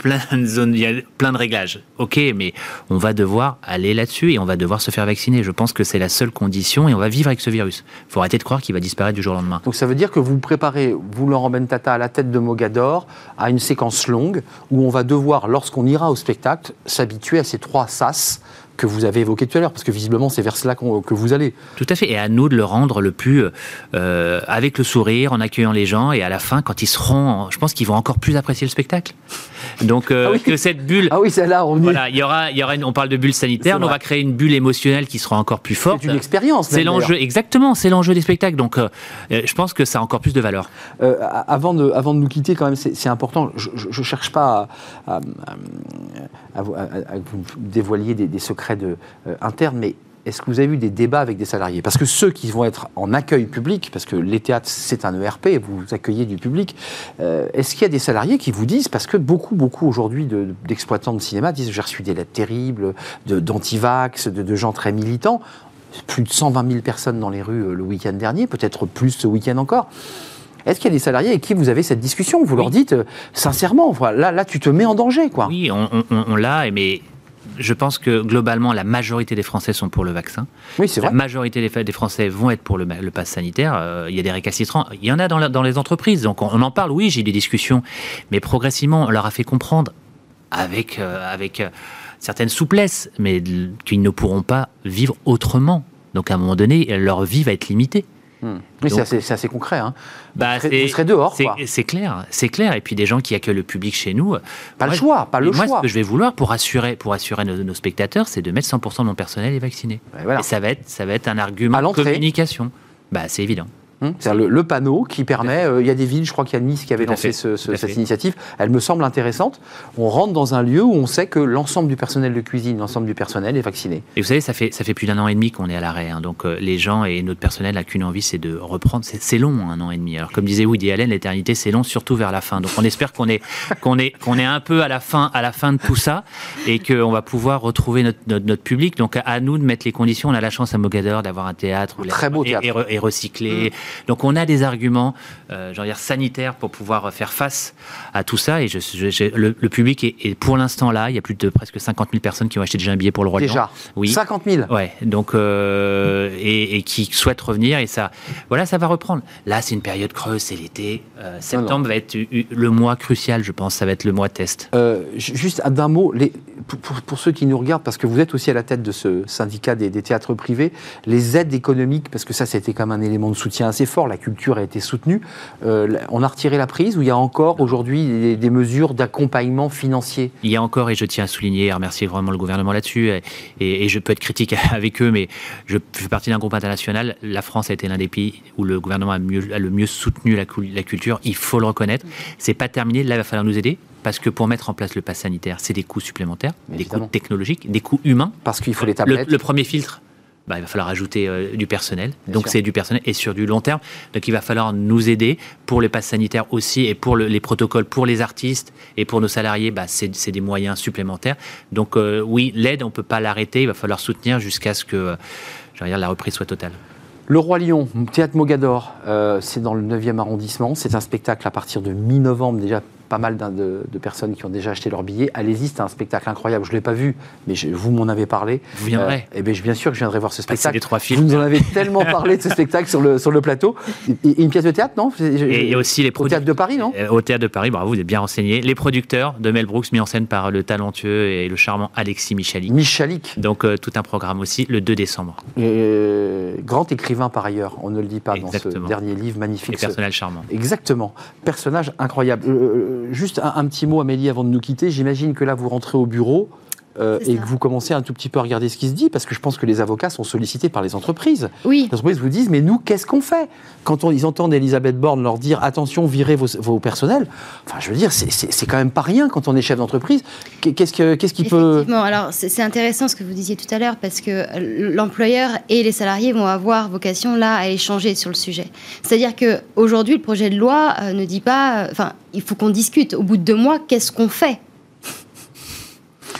plein de zones, il y a plein de réglages. Ok, mais on va devoir aller là-dessus et on va devoir se faire vacciner. Je pense que c'est la seule condition et on va vivre avec ce virus. Il faut arrêter de croire qu'il va disparaître du jour au lendemain. Donc ça veut dire que vous préparez, vous Laurent Bentata, à la tête de Mogador, à une séquence longue où on va devoir, lorsqu'on ira au spectacle, s'habituer à ces trois sas que vous avez évoqué tout à l'heure, parce que visiblement c'est vers cela que vous allez. Tout à fait, et à nous de le rendre le plus euh, avec le sourire, en accueillant les gens, et à la fin, quand ils seront, je pense qu'ils vont encore plus apprécier le spectacle. Donc euh, ah que cette bulle. Ah oui, c'est là. On voilà, il y aura, il y aura. on parle de bulle sanitaire, on va créer une bulle émotionnelle qui sera encore plus forte. C'est une expérience. C'est l'enjeu, exactement. C'est l'enjeu des spectacles. Donc, euh, je pense que ça a encore plus de valeur. avant de, avant de nous quitter, quand même, c'est important. Je, ne cherche pas à, à, vous, dévoiler des, secrets de, internes, mais est-ce que vous avez eu des débats avec des salariés? Parce que ceux qui vont être en accueil public, parce que les théâtres, c'est un ERP, vous accueillez du public, euh, est-ce qu'il y a des salariés qui vous disent, parce que beaucoup, beaucoup aujourd'hui d'exploitants de, cinéma disent j'ai reçu des lettres terribles, d'antivax, de, de, gens très militants, plus de 120 000 personnes dans les rues euh, le week-end dernier, peut-être plus ce week-end encore. Est-ce qu'il y a des salariés avec qui vous avez cette discussion Vous leur dites euh, sincèrement, là, là, tu te mets en danger, quoi. Oui, on, on, on l'a, mais je pense que globalement, la majorité des Français sont pour le vaccin. Oui, c'est vrai. La majorité des Français vont être pour le, le pass sanitaire. Euh, il y a des récalcitrants. Il y en a dans, dans les entreprises. Donc on, en parle, oui, j'ai des discussions. Mais progressivement, on leur a fait comprendre avec, euh, avec euh, certaines souplesses, mais qu'ils ne pourront pas vivre autrement. Donc à un moment donné, leur vie va être limitée. Oui, c'est assez, concret. Hein. Bah, vous, serez, dehors. C'est clair, c'est clair. Et puis des gens qui accueillent le public chez nous. Pas le choix, pas le moi, choix. ce que je vais vouloir pour assurer, pour assurer nos, spectateurs, c'est de mettre 100% de mon personnel est vacciné. Et ça va être, ça va être un argument de communication. Bah, c'est évident. Hum, c'est le, le, panneau qui permet. Euh, il y a des villes, je crois qu'il y a Nice qui avait lancé cette initiative. Elle me semble intéressante. On rentre dans un lieu où on sait que l'ensemble du personnel de cuisine, l'ensemble du personnel est vacciné. Et vous savez, ça fait, ça fait plus d'un an et demi qu'on est à l'arrêt. Hein. donc euh, les gens et notre personnel n'ont qu'une envie, c'est de reprendre. C'est long, un an et demi. Alors comme disait Woody Allen, l'éternité, c'est long, surtout vers la fin. Donc on espère qu'on est, qu'on est, qu'on est un peu à la fin, à la fin de tout ça et qu'on va pouvoir retrouver notre, notre, public. Donc à nous de mettre les conditions. On a la chance à Mogador d'avoir un théâtre, Très beau théâtre. Et, recyclé. Donc on a des arguments, euh, dire sanitaires pour pouvoir faire face à tout ça. Et je, le, public est, pour l'instant là. Il y a plus de presque 50 000 personnes qui ont acheté déjà un billet pour le Roi Déjà. Oui. 50 000. Ouais. Donc euh, et, qui souhaitent revenir et ça, voilà, ça va reprendre. Là, c'est une période creuse, c'est l'été. Euh, septembre va être le mois crucial, je pense. Ça va être le mois test. Euh, juste d'un mot, les, pour, ceux qui nous regardent, parce que vous êtes aussi à la tête de ce syndicat des, théâtres privés, les aides économiques, parce que ça, c'était quand même un élément de soutien assez fort. La culture a été soutenue. on a retiré la prise ou il y a encore aujourd'hui des, mesures d'accompagnement financier? Il y a encore, et je tiens à souligner et à remercier vraiment le gouvernement là-dessus, et, et, je peux être critique avec eux, mais je fais partie d'un groupe international. La France a été l'un des pays où le gouvernement a, mieux, a le mieux soutenu la, la, culture. Il faut le reconnaître. C'est pas terminé. Là, il va falloir nous aider. Parce que pour mettre en place le pass sanitaire, c'est des coûts supplémentaires, des coûts technologiques, des coûts humains. Parce qu'il faut les tablettes. le premier filtre, bah, il va falloir ajouter euh, du personnel. donc c'est du personnel et sur du long terme. Donc il va falloir nous aider pour les passes sanitaires aussi et pour les protocoles pour les artistes et pour nos salariés. Bah, c'est des moyens supplémentaires. Donc euh, oui, l'aide, on ne peut pas l'arrêter. Il va falloir soutenir jusqu'à ce que euh, dire, la reprise soit totale. Le Roi Lion, Théâtre Mogador, c'est dans le 9e arrondissement. C'est un spectacle à partir de mi-novembre déjà pas mal de, personnes qui ont déjà acheté leur billet. Allez-y, c'est un spectacle incroyable. Je ne l'ai pas vu, mais vous m'en avez parlé. Vous viendrez euh, Eh bien, bien sûr que je viendrai voir ce spectacle. les trois films. Vous nous en avez tellement parlé de ce spectacle sur le, sur le plateau. Et, une pièce de théâtre, non? Et, aussi les Au Théâtre de Paris, non? euh, Au Théâtre de Paris, bravo, vous êtes bien renseigné. Les producteurs de Mel Brooks, mis en scène par le talentueux et le charmant Alexis Michalik. Michalik. Donc, euh, tout un programme aussi, le 2 décembre. grand écrivain par ailleurs, on ne le dit pas dans ce dernier livre magnifique. Et personnage charmant. Exactement. Personnage incroyable. Juste un petit mot, Amélie, avant de nous quitter. J'imagine que là, vous rentrez au bureau. Euh, et que vous commencez un tout petit peu à regarder ce qui se dit, parce que je pense que les avocats sont sollicités par les entreprises. Oui. Les entreprises vous disent, mais nous, qu'est-ce qu'on fait? Quand ils entendent Elisabeth Borne leur dire, attention, virez vos, personnels, enfin, je veux dire, c'est quand même pas rien quand on est chef d'entreprise. Qu'est-ce qui qu'est-ce qui peut... Effectivement, alors c'est intéressant ce que vous disiez tout à l'heure, parce que l'employeur et les salariés vont avoir vocation là à échanger sur le sujet. C'est-à-dire qu'aujourd'hui, le projet de loi euh, ne dit pas, enfin, il faut qu'on discute. Au bout de deux mois, qu'est-ce qu'on fait?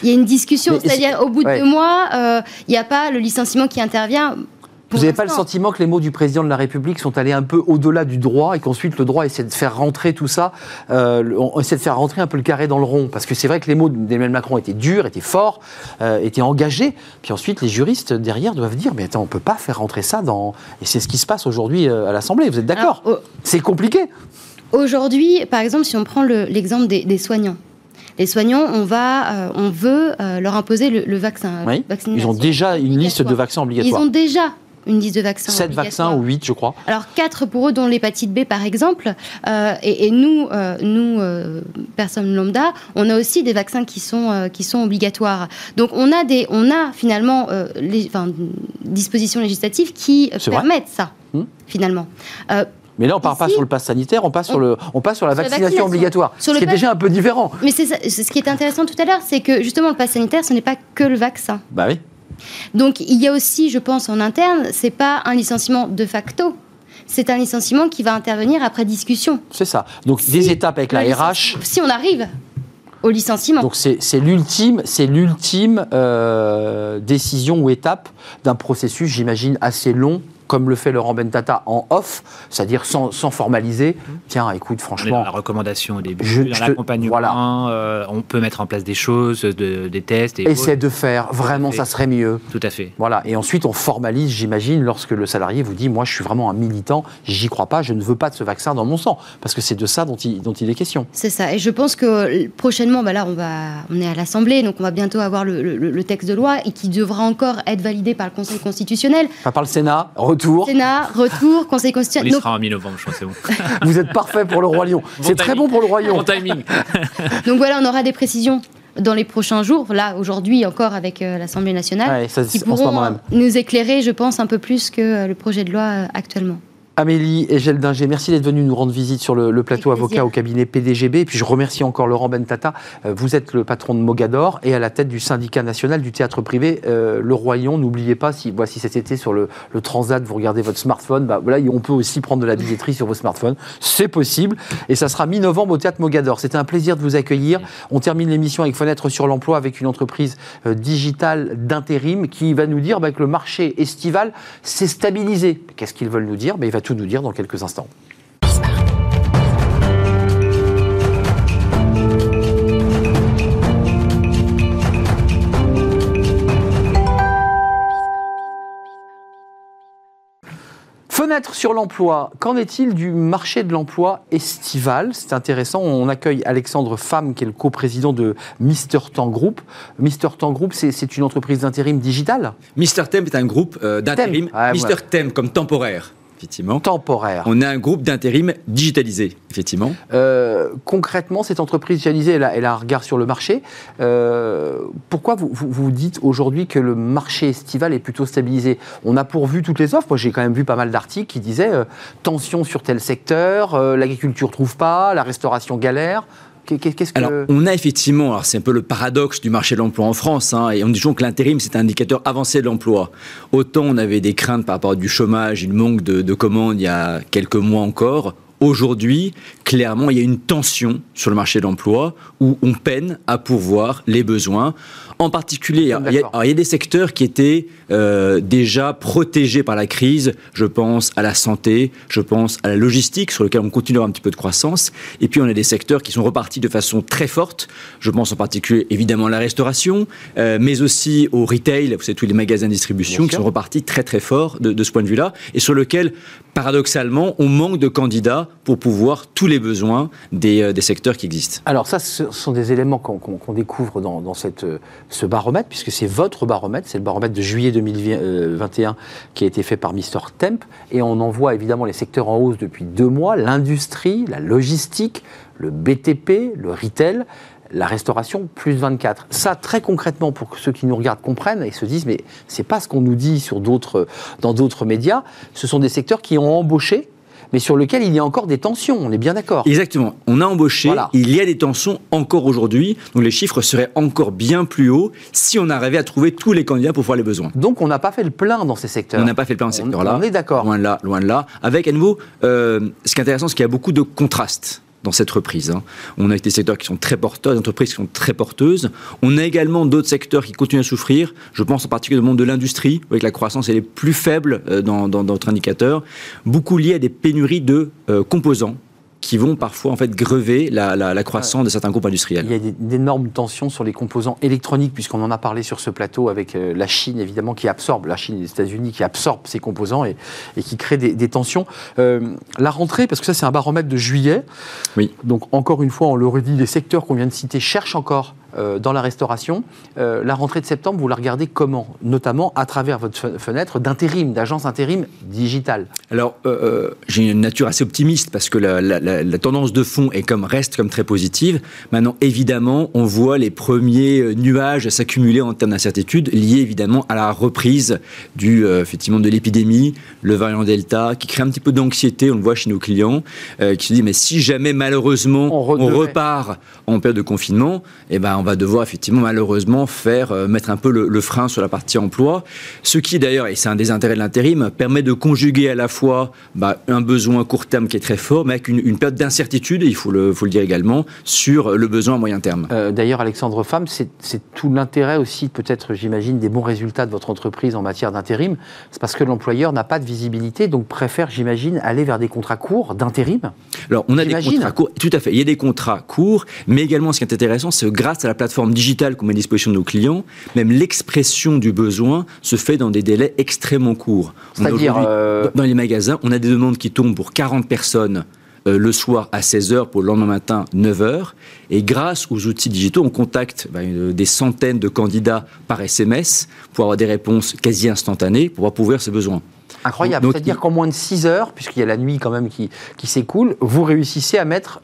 Il y a une discussion, c'est-à-dire au bout de deux mois, euh, il n'y a pas le licenciement qui intervient. Vous n'avez pas le sentiment que les mots du président de la République sont allés un peu au-delà du droit et qu'ensuite le droit essaie de faire rentrer tout ça, euh, on essaie de faire rentrer un peu le carré dans le rond? Parce que c'est vrai que les mots d'Emmanuel Macron étaient durs, étaient forts, euh, étaient engagés. Puis ensuite, les juristes derrière doivent dire Mais attends, on ne peut pas faire rentrer ça dans. Et c'est ce qui se passe aujourd'hui à l'Assemblée, vous êtes d'accord? C'est compliqué. Aujourd'hui, par exemple, si on prend l'exemple des soignants, les soignants, on, va, euh, on veut euh, leur imposer le, vaccin. Oui. Ils ont déjà une liste de vaccins obligatoires. Ils ont déjà une liste de vaccins. Sept vaccins ou huit, je crois. Alors quatre pour eux, dont l'hépatite B par exemple. Euh, et, nous, nous personnes lambda, on a aussi des vaccins qui sont, qui sont obligatoires. Donc on a, des, on a finalement les, dispositions législatives qui permettent ça, hmm. finalement. Mais là, on ne part pas sur le pass sanitaire, on passe sur, le, on passe sur la, vaccination, obligatoire, ce qui est déjà un peu différent. Mais c'est ce qui est intéressant tout à l'heure, c'est que justement, le pass sanitaire, ce n'est pas que le vaccin. Bah oui. Donc, il y a aussi, je pense, en interne, c'est pas un licenciement de facto, c'est un licenciement qui va intervenir après discussion. C'est ça. Donc, des étapes avec la RH. Si on arrive au licenciement. Donc c'est l'ultime, c'est l'ultime euh, décision ou étape d'un processus, j'imagine, assez long comme le fait Laurent Bentata en off, c'est-à-dire sans, formaliser. Tiens, écoute, franchement. La recommandation au début, je, dans l'accompagnement, voilà. Euh, on peut mettre en place des choses, des tests. Et Essaie de faire, vraiment, ça serait mieux. Tout à fait. Voilà, et ensuite on formalise, j'imagine, lorsque le salarié vous dit Moi, je suis vraiment un militant, j'y crois pas, je ne veux pas de ce vaccin dans mon sang. Parce que c'est de ça dont il, dont il est question. C'est ça, et je pense que prochainement, bah là, on, va, on est à l'Assemblée, donc on va bientôt avoir le, texte de loi et qui devra encore être validé par le Conseil constitutionnel. Pas par le Sénat, retour. Sénat, retour, Conseil constitutionnel. On y sera en mi-novembre, je crois, c'est bon. Vous êtes parfait pour le Roi Lion. c'est très bon pour le Roi Lion. Bon timing. Donc voilà, on aura des précisions dans les prochains jours, là aujourd'hui encore avec euh, l'Assemblée nationale, qui pourront nous éclairer, je pense, un peu plus que euh, le projet de loi euh, actuellement. Amélie et Dinger, merci d'être venue nous rendre visite sur le, plateau avocat au cabinet PDGB. Et puis je remercie encore Laurent Bentata. Euh, vous êtes le patron de Mogador et à la tête du syndicat national du théâtre privé euh, Le Royon. N'oubliez pas, si voici cet été sur le, Transat, vous regardez votre smartphone, bah, voilà, on peut aussi prendre de la billetterie sur vos smartphones. C'est possible. Et ça sera mi-novembre au théâtre Mogador. C'était un plaisir de vous accueillir. On termine l'émission avec Fenêtre sur l'emploi avec une entreprise euh, digitale d'intérim qui va nous dire bah, que le marché estival s'est stabilisé. Qu'est-ce qu'ils veulent nous dire? Bah, Il va tout nous dire dans quelques instants. Fenêtre sur l'emploi, qu'en est-il du marché de l'emploi estival? C'est intéressant, on accueille Alexandre Femme, qui est le coprésident de Mister Temps Group. Mister Temps Group, c'est une entreprise d'intérim digital? Mister Temp est un groupe euh, d'intérim. Mister Temp comme temporaire effectivement. Temporaire. On a un groupe d'intérim digitalisé, effectivement. Euh, concrètement, cette entreprise digitalisée, elle a, un regard sur le marché. Euh, pourquoi vous, vous, dites aujourd'hui que le marché estival est plutôt stabilisé? On a pourvu toutes les offres. Moi, j'ai quand même vu pas mal d'articles qui disaient euh, tension sur tel secteur, l'agriculture trouve pas, la restauration galère. Alors, on a effectivement, alors c'est un peu le paradoxe du marché de l'emploi en France, hein, et on dit toujours que l'intérim, c'est un indicateur avancé de l'emploi. Autant on avait des craintes par rapport à du chômage, une manque de, de commandes il y a quelques mois encore, Aujourd'hui, clairement, il y a une tension sur le marché de l'emploi où on peine à pourvoir les besoins. En particulier, il y, a, des secteurs qui étaient euh, déjà protégés par la crise. Je pense à la santé, je pense à la logistique, sur lequel on continue un petit peu de croissance. Et puis, on a des secteurs qui sont repartis de façon très forte. Je pense en particulier, évidemment, à la restauration, euh, mais aussi au retail, vous savez, tous les magasins de distribution qui sont repartis très, très fort de, ce point de vue-là, et sur lequel, paradoxalement, on manque de candidats pour pouvoir tous les besoins des, euh, secteurs qui existent. Alors ça, ce sont des éléments qu'on découvre dans, dans cette ce baromètre, puisque c'est votre baromètre, c'est le baromètre de juillet 2021 qui a été fait par Mister Temp, et on en voit évidemment les secteurs en hausse depuis deux mois, l'industrie, la logistique, le BTP, le retail, la restauration, plus 24. Ça, très concrètement, pour que ceux qui nous regardent comprennent et se disent, mais c'est pas ce qu'on nous dit sur dans d'autres médias, ce sont des secteurs qui ont embauché mais sur lequel il y a encore des tensions, on est bien d'accord. Exactement. On a embauché, il y a des tensions encore aujourd'hui, donc les chiffres seraient encore bien plus hauts si on arrivait à trouver tous les candidats pour voir les besoins. Donc on n'a pas fait le plein dans ces secteurs. On n'a pas fait le plein dans ces secteurs-là. On est d'accord. Loin de là, loin de là. Avec à nouveau, euh, ce qui est intéressant, c'est qu'il y a beaucoup de contrastes dans cette reprise. Hein. On a des secteurs qui sont très porteurs, des entreprises qui sont très porteuses. On a également d'autres secteurs qui continuent à souffrir. Je pense en particulier au monde de l'industrie, avec la croissance elle est plus faible euh, dans, notre indicateur, beaucoup lié à des pénuries de euh, composants qui vont parfois en fait grever la, croissance de certains groupes industriels. Il y a d'énormes tensions sur les composants électroniques, puisqu'on en a parlé sur ce plateau avec euh, la Chine, évidemment, qui absorbe, la Chine et les États-Unis qui absorbent ces composants et, qui crée des, tensions. Euh, la rentrée, parce que ça c'est un baromètre de juillet, oui. donc encore une fois, on le redit, les secteurs qu'on vient de citer cherchent encore dans la restauration. Euh, la rentrée de septembre, vous la regardez comment? Notamment à travers votre fenêtre d'intérim, d'agence intérim digitale. Alors, euh, j'ai une nature assez optimiste parce que la, tendance de fond est comme, reste comme très positive. Maintenant, évidemment, on voit les premiers nuages s'accumuler en termes d'incertitude liés évidemment à la reprise du, effectivement, de l'épidémie, le variant Delta, qui crée un petit peu d'anxiété, on le voit chez nos clients, qui se disent, mais si jamais malheureusement on, repart en période de confinement, eh ben, on va devoir effectivement malheureusement faire euh, mettre un peu le, frein sur la partie emploi, ce qui d'ailleurs, et c'est un des intérêts de l'intérim, permet de conjuguer à la fois bah, un besoin court terme qui est très fort, mais avec une, une période d'incertitude, il faut le, faut le dire également, sur le besoin à moyen terme. Euh, d'ailleurs, Alexandre Femme, c'est tout l'intérêt aussi, peut-être, j'imagine, des bons résultats de votre entreprise en matière d'intérim. C'est parce que l'employeur n'a pas de visibilité, donc préfère, j'imagine, aller vers des contrats courts d'intérim. Alors, on a des contrats courts, tout à fait. Il y a des contrats courts, mais également, ce qui est intéressant, c'est grâce à la plateforme digitale qu'on met à disposition de nos clients, même l'expression du besoin se fait dans des délais extrêmement courts. C'est-à-dire euh, Dans les magasins, on a des demandes qui tombent pour 40 personnes euh, le soir à 16h pour le lendemain matin 9h. Et grâce aux outils digitaux, on contacte bah, des centaines de candidats par SMS pour avoir des réponses quasi instantanées pour pouvoir couvrir ses besoins. Incroyable. C'est-à-dire qu'en moins de 6 heures, puisqu'il y a la nuit quand même qui, qui s'écoule, vous réussissez à mettre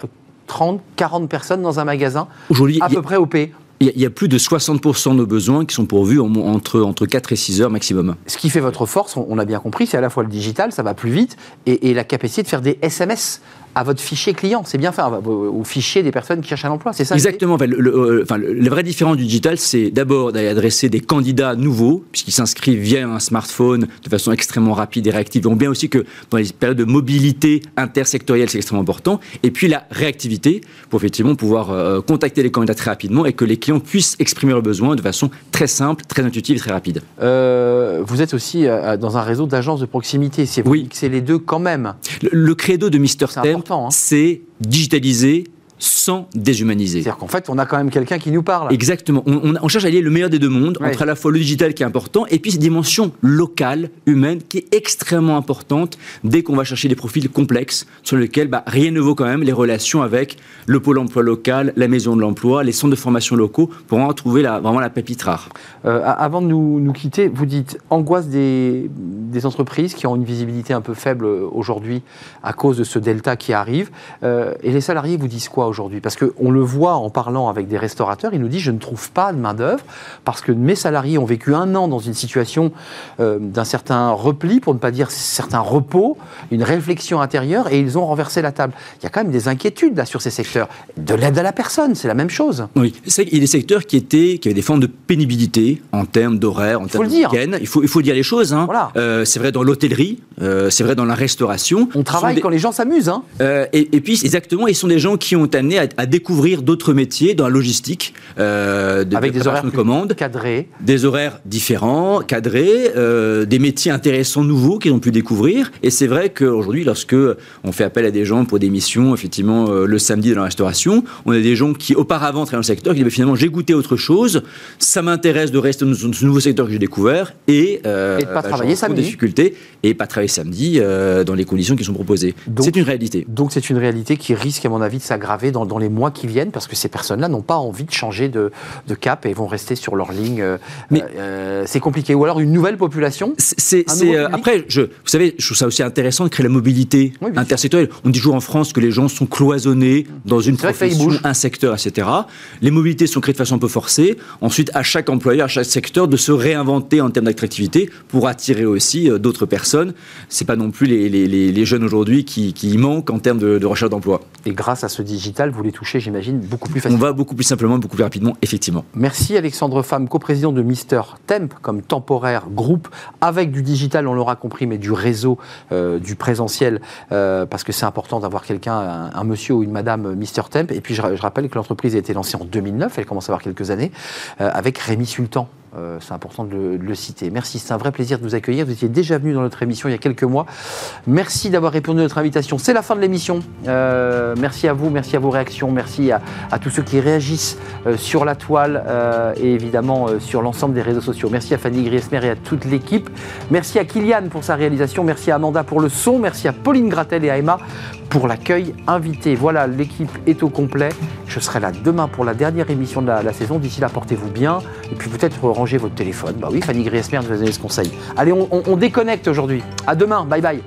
30, 40 personnes dans un magasin, Aujourd'hui, à peu près au P. Il y, a plus de 60% de nos besoins qui sont pourvus entre, entre 4 et 6 heures maximum. Ce qui fait votre force, on, a bien compris, c'est à la fois le digital, ça va plus vite, et, la capacité de faire des SMS à votre fichier client. C'est bien fait, au fichier des personnes qui cherchent un emploi. C'est ça Exactement. Le, le, enfin, le, vrai différence du digital, c'est d'abord d'aller adresser des candidats nouveaux, puisqu'ils s'inscrivent via un smartphone de façon extrêmement rapide et réactive. On bien aussi que dans les périodes de mobilité intersectorielle, c'est extrêmement important. Et puis la réactivité, pour effectivement pouvoir euh, contacter les candidats très rapidement et que les clients puissent exprimer leurs besoins de façon très simple, très intuitive et très rapide. Euh, vous êtes aussi euh, dans un réseau d'agences de proximité. C'est oui. c'est les deux quand même. Le, credo de Mister Temp, hein. c'est digitaliser sans déshumaniser. C'est-à-dire qu'en fait, on a quand même quelqu'un qui nous parle. Exactement. On, cherche à lier le meilleur des deux mondes, entre à la fois le digital qui est important, et puis cette dimension locale, humaine, qui est extrêmement importante dès qu'on va chercher des profils complexes sur lesquels bah, rien ne vaut quand même les relations avec le pôle emploi local, la maison de l'emploi, les centres de formation locaux, pour en trouver la, vraiment la pépite rare. Euh, avant de nous, nous, quitter, vous dites angoisse des, des, entreprises qui ont une visibilité un peu faible aujourd'hui à cause de ce delta qui arrive, euh, et les salariés vous disent quoi? Aujourd'hui Parce qu'on le voit en parlant avec des restaurateurs, ils nous disent je ne trouve pas de main-d'œuvre parce que mes salariés ont vécu un an dans une situation euh, d'un certain repli, pour ne pas dire certain repos, une réflexion intérieure et ils ont renversé la table. Il y a quand même des inquiétudes là sur ces secteurs. De l'aide à la personne, c'est la même chose. Oui, il y a des secteurs qui, étaient, qui avaient des formes de pénibilité en termes d'horaire, en termes de week Il faut, il faut dire les choses. Hein. Euh, c'est vrai dans l'hôtellerie, euh, c'est vrai dans la restauration. On travaille quand les gens s'amusent. Hein. et, et, puis, exactement, ils sont des gens qui ont amené à, découvrir d'autres métiers dans la logistique, euh, avec des horaires de commande, cadrés, des horaires différents, cadrés, euh, des métiers intéressants nouveaux qu'ils ont pu découvrir. Et c'est vrai qu'aujourd'hui, lorsque on fait appel à des gens pour des missions, effectivement, euh, le samedi dans la restauration, on a des gens qui auparavant travaillaient dans le secteur, qui disent bah, finalement j'ai goûté autre chose, ça m'intéresse de rester dans ce nouveau secteur que j'ai découvert et, euh, et de pas bah, travailler samedi, difficultés et pas travailler samedi dans les conditions qui sont proposées. C'est une réalité. Donc c'est une réalité qui risque, à mon avis, de s'aggraver dans, les mois qui viennent parce que ces personnes-là n'ont pas envie de changer de, cap et vont rester sur leur ligne. Euh, Mais euh, c'est compliqué. Ou alors une nouvelle population. C'est euh, après, je, vous savez, je trouve ça aussi intéressant de créer la mobilité intersectorielle. On dit toujours en France que les gens sont cloisonnés dans une profession, un secteur, etc. Les mobilités sont créées de façon un peu forcée. Ensuite, à chaque employeur, à chaque secteur, de se réinventer en termes d'attractivité pour attirer aussi d'autres personnes. C'est pas non plus les, les, les jeunes aujourd'hui qui, qui, manquent en termes de, de recherche d'emploi. Et grâce à ce digital vous les touchez, j'imagine, beaucoup plus facilement. On va beaucoup plus simplement, beaucoup plus rapidement, effectivement. Merci Alexandre Femme, coprésident de Mister Temp comme temporaire groupe, avec du digital, on l'aura compris, mais du réseau, euh, du présentiel, euh, parce que c'est important d'avoir quelqu'un, un, monsieur ou une madame Mister Temp. Et puis je, rappelle que l'entreprise a été lancée en 2009, elle commence à avoir quelques années, euh, avec Rémi Sultan euh, c'est important de le, citer. Merci, c'est un vrai plaisir de vous accueillir. Vous étiez déjà venu dans notre émission il y a quelques mois. Merci d'avoir répondu à notre invitation. C'est la fin de l'émission. Euh, merci à vous, merci à vos réactions, merci à, tous ceux qui réagissent euh, sur la toile et évidemment sur l'ensemble des réseaux sociaux. Merci à Fanny Griesmer et à toute l'équipe. Merci à Kylian pour sa réalisation. Merci à Amanda pour le son. Merci à Pauline Gratel et à Emma pour l'accueil invité. Voilà, l'équipe est au complet. Je serai là demain pour la dernière émission de la, saison. D'ici là, portez-vous bien. Et puis peut-être ranger votre téléphone. Bah oui, Fanny Griesmer nous a donné ce conseil. Allez, on, on déconnecte aujourd'hui. À demain. Bye bye.